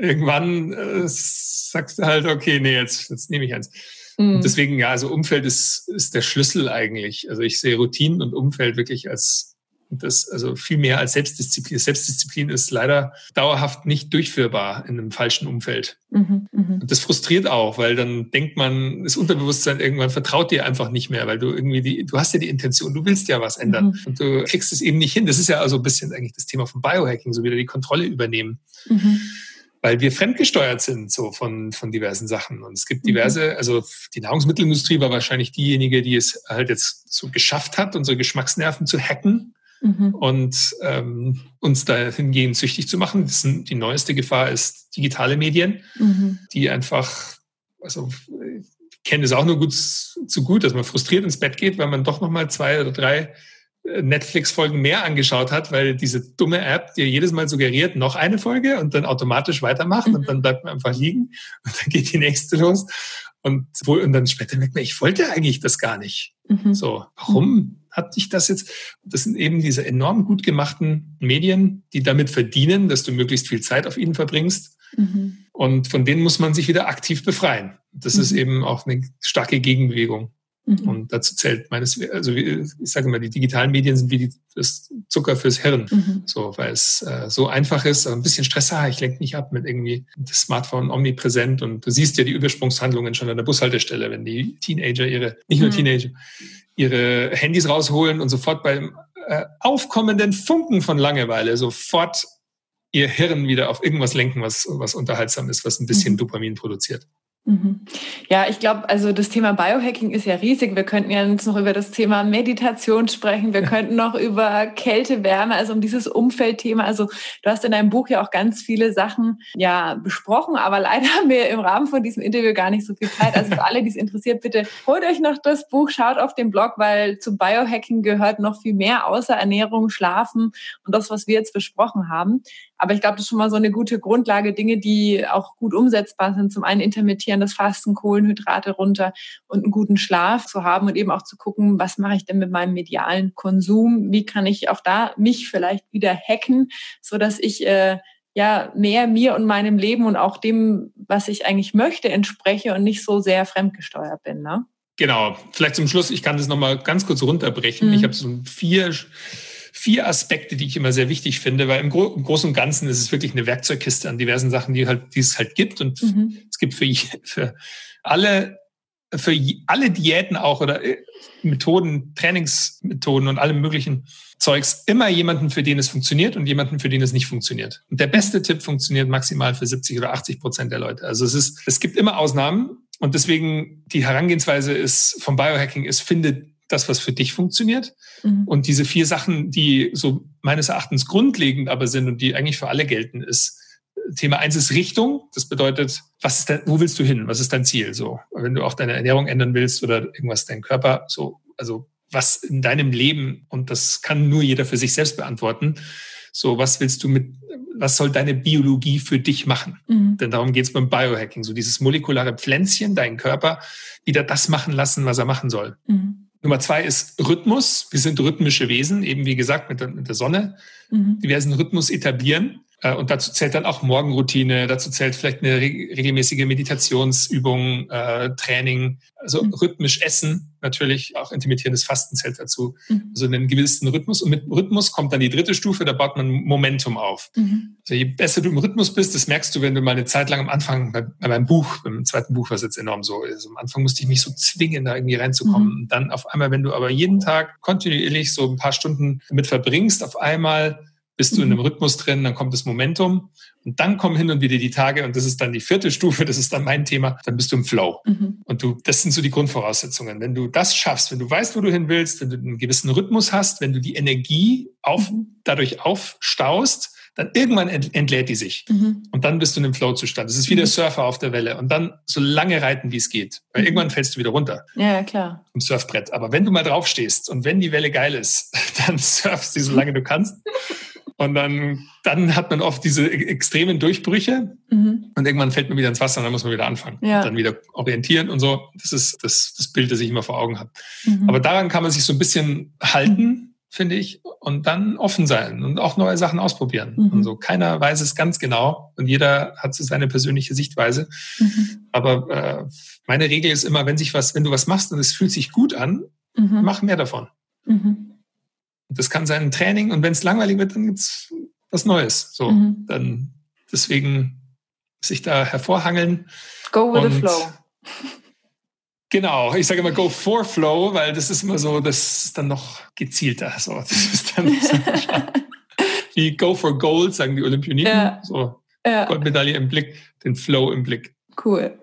irgendwann äh, sagst du halt, okay, nee, jetzt, jetzt nehme ich eins. Mhm. Und deswegen, ja, also Umfeld ist, ist der Schlüssel eigentlich. Also ich sehe Routinen und Umfeld wirklich als das, also viel mehr als Selbstdisziplin. Selbstdisziplin ist leider dauerhaft nicht durchführbar in einem falschen Umfeld. Mhm, mh. Und das frustriert auch, weil dann denkt man, das Unterbewusstsein irgendwann vertraut dir einfach nicht mehr, weil du irgendwie die, du hast ja die Intention, du willst ja was ändern mhm. und du kriegst es eben nicht hin. Das ist ja also ein bisschen eigentlich das Thema von Biohacking, so wieder die Kontrolle übernehmen. Mhm weil wir fremdgesteuert sind so von, von diversen Sachen. Und es gibt mhm. diverse, also die Nahrungsmittelindustrie war wahrscheinlich diejenige, die es halt jetzt so geschafft hat, unsere Geschmacksnerven zu hacken mhm. und ähm, uns dahingehend süchtig zu machen. Das sind, die neueste Gefahr ist digitale Medien, mhm. die einfach, also ich kenne es auch nur gut zu gut, dass man frustriert ins Bett geht, weil man doch nochmal zwei oder drei Netflix-Folgen mehr angeschaut hat, weil diese dumme App dir jedes Mal suggeriert, noch eine Folge und dann automatisch weitermacht mhm. und dann bleibt man einfach liegen und dann geht die nächste los. Und, wohl, und dann später merkt man, ich wollte eigentlich das gar nicht. Mhm. So, warum hat dich das jetzt? Das sind eben diese enorm gut gemachten Medien, die damit verdienen, dass du möglichst viel Zeit auf ihnen verbringst. Mhm. Und von denen muss man sich wieder aktiv befreien. Das ist mhm. eben auch eine starke Gegenbewegung. Mhm. Und dazu zählt meines, also ich sage mal, die digitalen Medien sind wie die, das Zucker fürs Hirn. Mhm. So, weil es äh, so einfach ist, ein bisschen Stress, ah, ich lenke nicht ab mit irgendwie das Smartphone omnipräsent und du siehst ja die Übersprungshandlungen schon an der Bushaltestelle, wenn die Teenager ihre, nicht nur mhm. Teenager, ihre Handys rausholen und sofort beim äh, aufkommenden Funken von Langeweile sofort ihr Hirn wieder auf irgendwas lenken, was, was unterhaltsam ist, was ein bisschen mhm. Dopamin produziert. Mhm. Ja, ich glaube, also das Thema Biohacking ist ja riesig. Wir könnten ja jetzt noch über das Thema Meditation sprechen. Wir könnten noch über Kälte, Wärme, also um dieses Umfeldthema. Also du hast in deinem Buch ja auch ganz viele Sachen ja besprochen, aber leider haben wir im Rahmen von diesem Interview gar nicht so viel Zeit. Also für alle, die es interessiert, bitte holt euch noch das Buch, schaut auf den Blog, weil zum Biohacking gehört noch viel mehr außer Ernährung, Schlafen und das, was wir jetzt besprochen haben. Aber ich glaube, das ist schon mal so eine gute Grundlage, Dinge, die auch gut umsetzbar sind. Zum einen intermittierendes Fasten, Kohlenhydrate runter und einen guten Schlaf zu haben und eben auch zu gucken, was mache ich denn mit meinem medialen Konsum? Wie kann ich auch da mich vielleicht wieder hacken, so dass ich äh, ja mehr mir und meinem Leben und auch dem, was ich eigentlich möchte, entspreche und nicht so sehr fremdgesteuert bin. Ne? Genau. Vielleicht zum Schluss, ich kann das nochmal ganz kurz runterbrechen. Mhm. Ich habe so vier, vier Aspekte, die ich immer sehr wichtig finde, weil im, Gro im Großen und Ganzen ist es wirklich eine Werkzeugkiste an diversen Sachen, die, halt, die es halt gibt. Und mhm. es gibt für, für alle für alle Diäten auch oder äh, Methoden, Trainingsmethoden und allem möglichen Zeugs immer jemanden, für den es funktioniert und jemanden, für den es nicht funktioniert. Und der beste Tipp funktioniert maximal für 70 oder 80 Prozent der Leute. Also es ist, es gibt immer Ausnahmen und deswegen die Herangehensweise ist vom Biohacking ist, finde das, was für dich funktioniert. Mhm. Und diese vier Sachen, die so meines Erachtens grundlegend aber sind und die eigentlich für alle gelten, ist Thema eins ist Richtung. Das bedeutet, was ist dein, wo willst du hin? Was ist dein Ziel? So, wenn du auch deine Ernährung ändern willst oder irgendwas dein Körper, so, also was in deinem Leben, und das kann nur jeder für sich selbst beantworten, so, was willst du mit, was soll deine Biologie für dich machen? Mhm. Denn darum geht es beim Biohacking, so dieses molekulare Pflänzchen, deinen Körper, wieder das machen lassen, was er machen soll. Mhm. Nummer zwei ist Rhythmus. Wir sind rhythmische Wesen, eben wie gesagt mit der, mit der Sonne. Mhm. Diversen Rhythmus etablieren. Äh, und dazu zählt dann auch Morgenroutine, dazu zählt vielleicht eine regelmäßige Meditationsübung, äh, Training, also mhm. rhythmisch essen, natürlich auch intermittierendes Fasten zählt dazu. Mhm. Also einen gewissen Rhythmus. Und mit Rhythmus kommt dann die dritte Stufe, da baut man Momentum auf. Mhm. Also je besser du im Rhythmus bist, das merkst du, wenn du mal eine Zeit lang am Anfang, bei, bei meinem Buch, beim zweiten Buch war es jetzt enorm so, also am Anfang musste ich mich so zwingen, da irgendwie reinzukommen. Mhm. Und dann auf einmal, wenn du aber jeden Tag kontinuierlich so ein paar Stunden mit verbringst, auf einmal bist du in einem mhm. Rhythmus drin, dann kommt das Momentum und dann kommen hin und wieder die Tage und das ist dann die vierte Stufe, das ist dann mein Thema, dann bist du im Flow. Mhm. Und du, das sind so die Grundvoraussetzungen. Wenn du das schaffst, wenn du weißt, wo du hin willst, wenn du einen gewissen Rhythmus hast, wenn du die Energie auf, mhm. dadurch aufstaust, dann irgendwann entleert die sich. Mhm. Und dann bist du in einem Flow-Zustand. Das ist wie der mhm. Surfer auf der Welle. Und dann so lange reiten, wie es geht. Weil mhm. irgendwann fällst du wieder runter. Ja, klar. Im Surfbrett. Aber wenn du mal drauf stehst und wenn die Welle geil ist, dann surfst du so lange du kannst. Und dann, dann hat man oft diese e-, extremen Durchbrüche mhm. und irgendwann fällt man wieder ins Wasser und dann muss man wieder anfangen. Ja. Dann wieder orientieren und so. Das ist das, das Bild, das ich immer vor Augen habe. Mhm. Aber daran kann man sich so ein bisschen halten, mhm. finde ich, und dann offen sein und auch neue Sachen ausprobieren. Mhm. Und so keiner weiß es ganz genau und jeder hat so seine persönliche Sichtweise. Mhm. Aber äh, meine Regel ist immer, wenn sich was, wenn du was machst und es fühlt sich gut an, mhm. mach mehr davon. Mhm. Das kann sein ein Training und wenn es langweilig wird, dann gibt's was Neues. So, mhm. dann deswegen sich da hervorhangeln. Go with the flow. Genau, ich sage immer go for flow, weil das ist immer so, das ist dann noch gezielter. So, das ist dann wie go for gold, sagen die Olympioniken. Ja. So, ja. Goldmedaille im Blick, den Flow im Blick. Cool.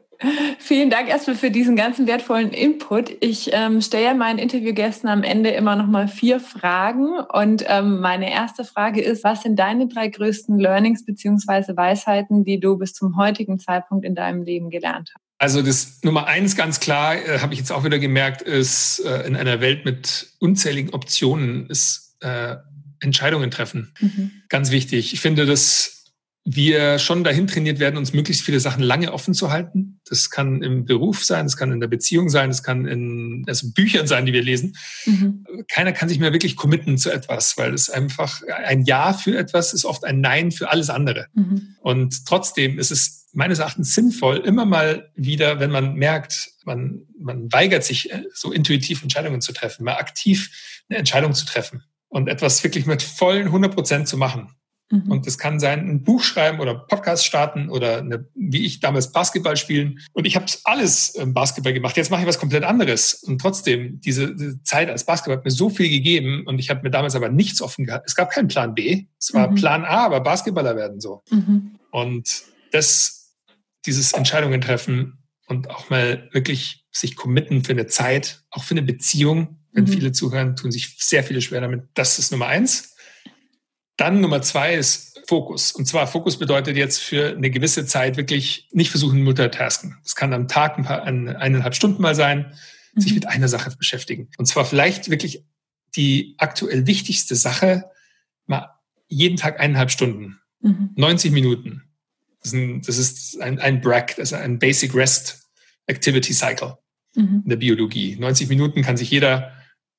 Vielen Dank erstmal für diesen ganzen wertvollen Input. Ich ähm, stelle ja meinen Interviewgästen am Ende immer noch mal vier Fragen. Und ähm, meine erste Frage ist, was sind deine drei größten Learnings beziehungsweise Weisheiten, die du bis zum heutigen Zeitpunkt in deinem Leben gelernt hast? Also das Nummer eins ganz klar, äh, habe ich jetzt auch wieder gemerkt, ist äh, in einer Welt mit unzähligen Optionen ist äh, Entscheidungen treffen. Mhm. Ganz wichtig. Ich finde, das wir schon dahin trainiert werden, uns möglichst viele Sachen lange offen zu halten. Das kann im Beruf sein, das kann in der Beziehung sein, das kann in also Büchern sein, die wir lesen. Mhm. Keiner kann sich mehr wirklich committen zu etwas, weil es einfach ein Ja für etwas ist oft ein Nein für alles andere. Mhm. Und trotzdem ist es meines Erachtens sinnvoll, immer mal wieder, wenn man merkt, man, man weigert sich, äh, so intuitiv Entscheidungen zu treffen, mal aktiv eine Entscheidung zu treffen und etwas wirklich mit vollen 100 Prozent zu machen. Mhm. Und das kann sein, ein Buch schreiben oder Podcast starten oder eine, wie ich damals Basketball spielen. Und ich habe alles im Basketball gemacht. Jetzt mache ich was komplett anderes. Und trotzdem, diese, diese Zeit als Basketball hat mir so viel gegeben und ich habe mir damals aber nichts offen gehabt. Es gab keinen Plan B. Es war mhm. Plan A, aber Basketballer werden so. Mhm. Und das, dieses Entscheidungen treffen und auch mal wirklich sich committen für eine Zeit, auch für eine Beziehung. Wenn mhm. viele zuhören, tun sich sehr viele schwer damit. Das ist Nummer eins. Dann Nummer zwei ist Fokus. Und zwar Fokus bedeutet jetzt für eine gewisse Zeit wirklich nicht versuchen, multitasken. Das kann am Tag ein paar, eineinhalb Stunden mal sein, mhm. sich mit einer Sache beschäftigen. Und zwar vielleicht wirklich die aktuell wichtigste Sache mal jeden Tag eineinhalb Stunden. Mhm. 90 Minuten. Das ist ein, das ist ein, ein BRAC, das ist ein Basic Rest Activity Cycle mhm. in der Biologie. 90 Minuten kann sich jeder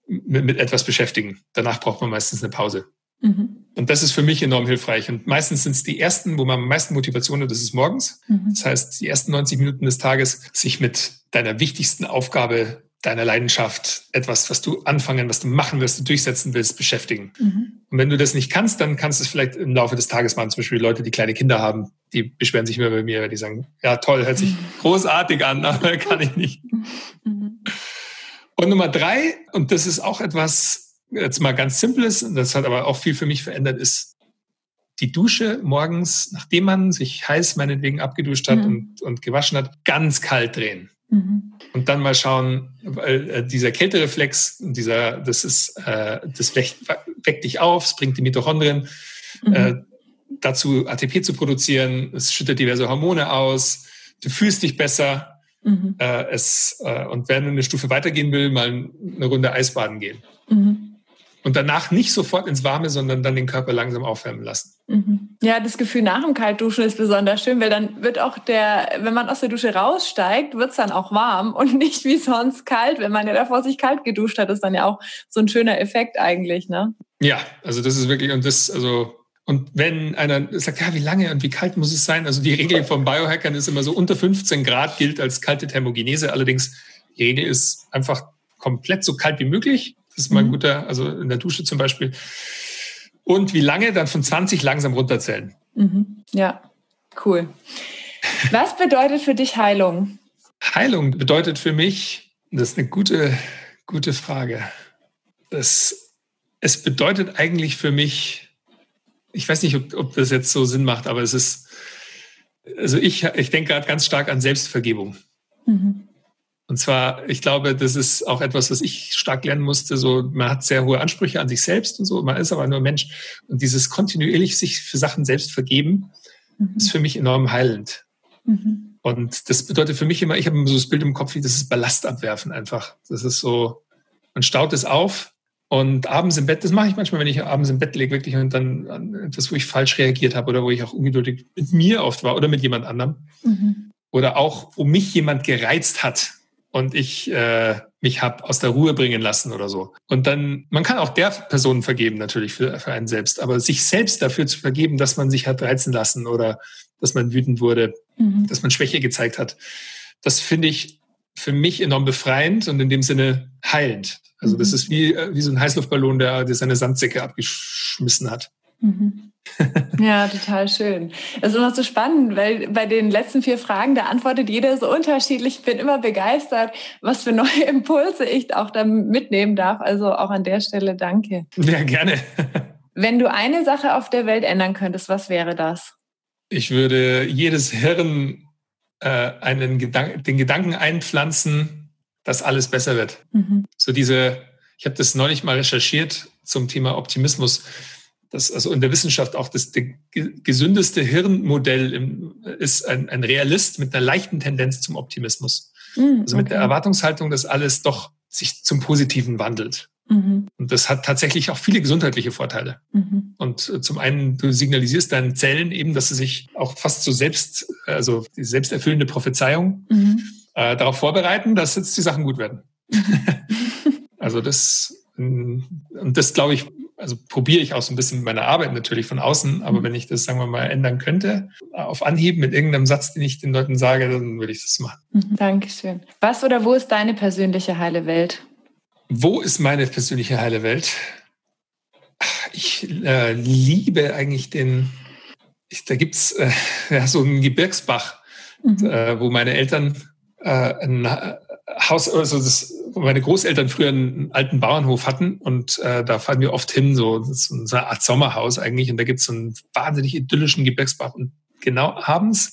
mit, mit etwas beschäftigen. Danach braucht man meistens eine Pause. Mhm. Und das ist für mich enorm hilfreich. Und meistens sind es die ersten, wo man am meisten Motivation hat, das ist morgens. Mhm. Das heißt, die ersten 90 Minuten des Tages sich mit deiner wichtigsten Aufgabe deiner Leidenschaft, etwas, was du anfangen, was du machen willst, du durchsetzen willst, beschäftigen. Mhm. Und wenn du das nicht kannst, dann kannst du es vielleicht im Laufe des Tages machen. Zum Beispiel Leute, die kleine Kinder haben, die beschweren sich immer bei mir, weil die sagen, ja toll, hört sich mhm. großartig an, aber kann ich nicht. Mhm. Und Nummer drei, und das ist auch etwas, jetzt mal ganz Simples, das hat aber auch viel für mich verändert, ist die Dusche morgens, nachdem man sich heiß meinetwegen abgeduscht hat mhm. und, und gewaschen hat, ganz kalt drehen. Mhm. Und dann mal schauen, weil äh, dieser Kältereflex, dieser, das ist, äh, das weckt, weckt dich auf, es bringt die Mitochondrien mhm. äh, dazu, ATP zu produzieren, es schüttet diverse Hormone aus, du fühlst dich besser. Mhm. Äh, es, äh, und wenn du eine Stufe weitergehen will, mal eine Runde Eisbaden gehen. Mhm und danach nicht sofort ins Warme, sondern dann den Körper langsam aufwärmen lassen. Mhm. Ja, das Gefühl nach dem Kaltduschen ist besonders schön, weil dann wird auch der, wenn man aus der Dusche raussteigt, wird es dann auch warm und nicht wie sonst kalt. Wenn man ja davor sich kalt geduscht hat, ist dann ja auch so ein schöner Effekt eigentlich, ne? Ja, also das ist wirklich, und das, also und wenn einer sagt, ja, wie lange und wie kalt muss es sein? Also die Regel vom Biohackern ist immer so, unter 15 Grad gilt als kalte Thermogenese. Allerdings, die Regel ist einfach komplett so kalt wie möglich. Das ist mal ein mhm. guter, also in der Dusche zum Beispiel. Und wie lange? Dann von 20 langsam runterzählen. Mhm. Ja, cool. Was bedeutet für dich Heilung? Heilung bedeutet für mich, das ist eine gute, gute Frage. Das, es bedeutet eigentlich für mich, ich weiß nicht, ob, ob das jetzt so Sinn macht, aber es ist, also ich, ich denke gerade ganz stark an Selbstvergebung. Mhm. Und zwar, ich glaube, das ist auch etwas, was ich stark lernen musste. So, man hat sehr hohe Ansprüche an sich selbst und so. Man ist aber nur Mensch. Und dieses kontinuierlich sich für Sachen selbst vergeben, mhm. ist für mich enorm heilend. Mhm. Und das bedeutet für mich immer, ich habe immer so das Bild im Kopf, wie das ist Ballast abwerfen einfach. Das ist so, man staut es auf und abends im Bett, das mache ich manchmal, wenn ich abends im Bett lege, wirklich und dann an etwas, wo ich falsch reagiert habe oder wo ich auch ungeduldig mit mir oft war oder mit jemand anderem. Mhm. Oder auch, wo mich jemand gereizt hat und ich äh, mich hab aus der Ruhe bringen lassen oder so. Und dann, man kann auch der Person vergeben natürlich für, für einen selbst, aber sich selbst dafür zu vergeben, dass man sich hat reizen lassen oder dass man wütend wurde, mhm. dass man Schwäche gezeigt hat, das finde ich für mich enorm befreiend und in dem Sinne heilend. Also das mhm. ist wie, äh, wie so ein Heißluftballon, der, der seine Sandsäcke abgeschmissen hat. Mhm. Ja, total schön. Das ist immer so spannend, weil bei den letzten vier Fragen, da antwortet jeder so unterschiedlich. Ich bin immer begeistert, was für neue Impulse ich auch da mitnehmen darf. Also auch an der Stelle danke. Ja, gerne. Wenn du eine Sache auf der Welt ändern könntest, was wäre das? Ich würde jedes Hirn äh, einen Gedank den Gedanken einpflanzen, dass alles besser wird. Mhm. So diese, ich habe das neulich mal recherchiert zum Thema Optimismus das, also in der Wissenschaft auch das gesündeste Hirnmodell im, ist ein, ein, Realist mit einer leichten Tendenz zum Optimismus. Mhm, also mit okay. der Erwartungshaltung, dass alles doch sich zum Positiven wandelt. Mhm. Und das hat tatsächlich auch viele gesundheitliche Vorteile. Mhm. Und äh, zum einen, du signalisierst deinen Zellen eben, dass sie sich auch fast so selbst, also die selbsterfüllende Prophezeiung mhm. äh, darauf vorbereiten, dass jetzt die Sachen gut werden. Mhm. also das, und das glaube ich, also probiere ich auch so ein bisschen mit meiner Arbeit natürlich von außen, aber mhm. wenn ich das, sagen wir mal, ändern könnte, auf Anhieb mit irgendeinem Satz, den ich den Leuten sage, dann würde ich das machen. Mhm, Dankeschön. Was oder wo ist deine persönliche heile Welt? Wo ist meine persönliche heile Welt? Ich äh, liebe eigentlich den, ich, da gibt es äh, ja, so einen Gebirgsbach, mhm. äh, wo meine Eltern äh, ein Haus, also das meine Großeltern früher einen alten Bauernhof hatten und äh, da fahren wir oft hin, so, so eine Art Sommerhaus eigentlich und da gibt es so einen wahnsinnig idyllischen Gebirgsbach und genau abends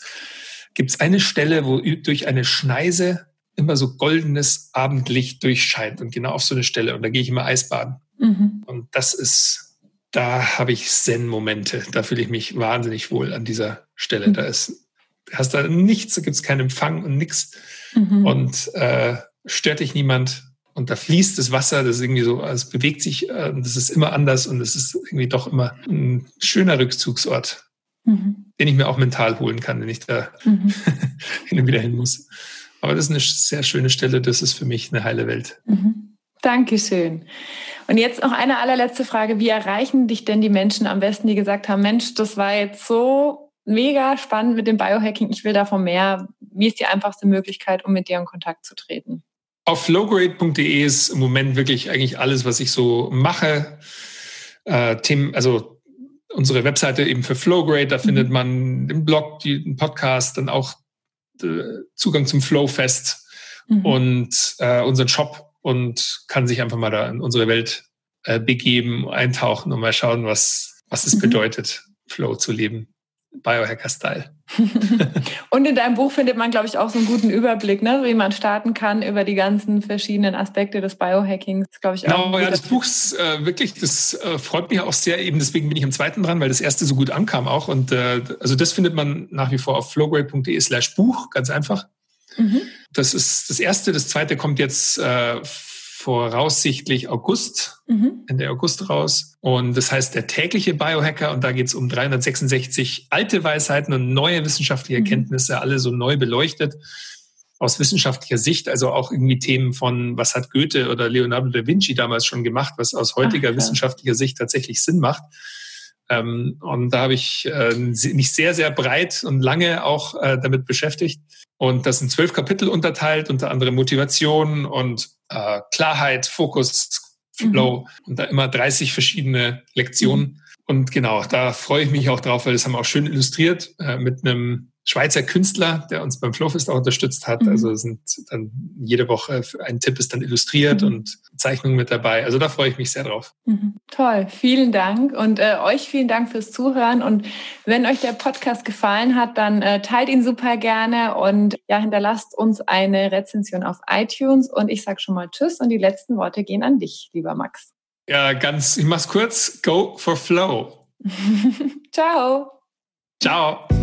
gibt es eine Stelle, wo durch eine Schneise immer so goldenes Abendlicht durchscheint und genau auf so eine Stelle und da gehe ich immer Eisbaden mhm. und das ist, da habe ich Zen-Momente, da fühle ich mich wahnsinnig wohl an dieser Stelle, mhm. da ist, hast da nichts, da gibt es keinen Empfang und nichts mhm. und äh, stört dich niemand und da fließt das Wasser, das ist irgendwie so, es bewegt sich, äh, das ist immer anders und es ist irgendwie doch immer ein schöner Rückzugsort, mhm. den ich mir auch mental holen kann, wenn ich da mhm. hin und wieder hin muss. Aber das ist eine sehr schöne Stelle, das ist für mich eine heile Welt. Mhm. Dankeschön. Und jetzt noch eine allerletzte Frage. Wie erreichen dich denn die Menschen am besten, die gesagt haben, Mensch, das war jetzt so mega spannend mit dem Biohacking, ich will davon mehr. Wie ist die einfachste Möglichkeit, um mit dir in Kontakt zu treten? Auf flowgrade.de ist im Moment wirklich eigentlich alles, was ich so mache. Äh, Themen, also unsere Webseite eben für Flowgrade, da mhm. findet man den Blog, den Podcast, dann auch äh, Zugang zum Flowfest mhm. und äh, unseren Shop und kann sich einfach mal da in unsere Welt äh, begeben, eintauchen und mal schauen, was, was es mhm. bedeutet, Flow zu leben. Biohacker-Style. Und in deinem Buch findet man, glaube ich, auch so einen guten Überblick, ne? wie man starten kann über die ganzen verschiedenen Aspekte des Biohackings. Glaube ich auch. Genau, ja, das Buch ist äh, wirklich, das äh, freut mich auch sehr. Eben deswegen bin ich am zweiten dran, weil das erste so gut ankam auch. Und äh, also das findet man nach wie vor auf flowgrade.de/slash Buch, ganz einfach. Mhm. Das ist das erste. Das zweite kommt jetzt äh, voraussichtlich August, mhm. Ende August raus. Und das heißt der tägliche Biohacker und da geht es um 366 alte Weisheiten und neue wissenschaftliche mhm. Erkenntnisse, alle so neu beleuchtet aus wissenschaftlicher Sicht, also auch irgendwie Themen von, was hat Goethe oder Leonardo da Vinci damals schon gemacht, was aus heutiger Ach, wissenschaftlicher Sicht tatsächlich Sinn macht. Ähm, und da habe ich äh, mich sehr, sehr breit und lange auch äh, damit beschäftigt. Und das sind zwölf Kapitel unterteilt, unter anderem Motivation und äh, Klarheit, Fokus, Flow mhm. und da immer 30 verschiedene Lektionen. Mhm. Und genau, da freue ich mich auch drauf, weil das haben wir auch schön illustriert äh, mit einem Schweizer Künstler, der uns beim Flowfest auch unterstützt hat. Mhm. Also sind dann jede Woche ein Tipp ist dann illustriert mhm. und Zeichnungen mit dabei. Also da freue ich mich sehr drauf. Mhm. Toll, vielen Dank und äh, euch vielen Dank fürs Zuhören. Und wenn euch der Podcast gefallen hat, dann äh, teilt ihn super gerne und ja, hinterlasst uns eine Rezension auf iTunes. Und ich sage schon mal Tschüss und die letzten Worte gehen an dich, lieber Max. Ja, ganz, ich mach's kurz. Go for Flow. Ciao. Ciao.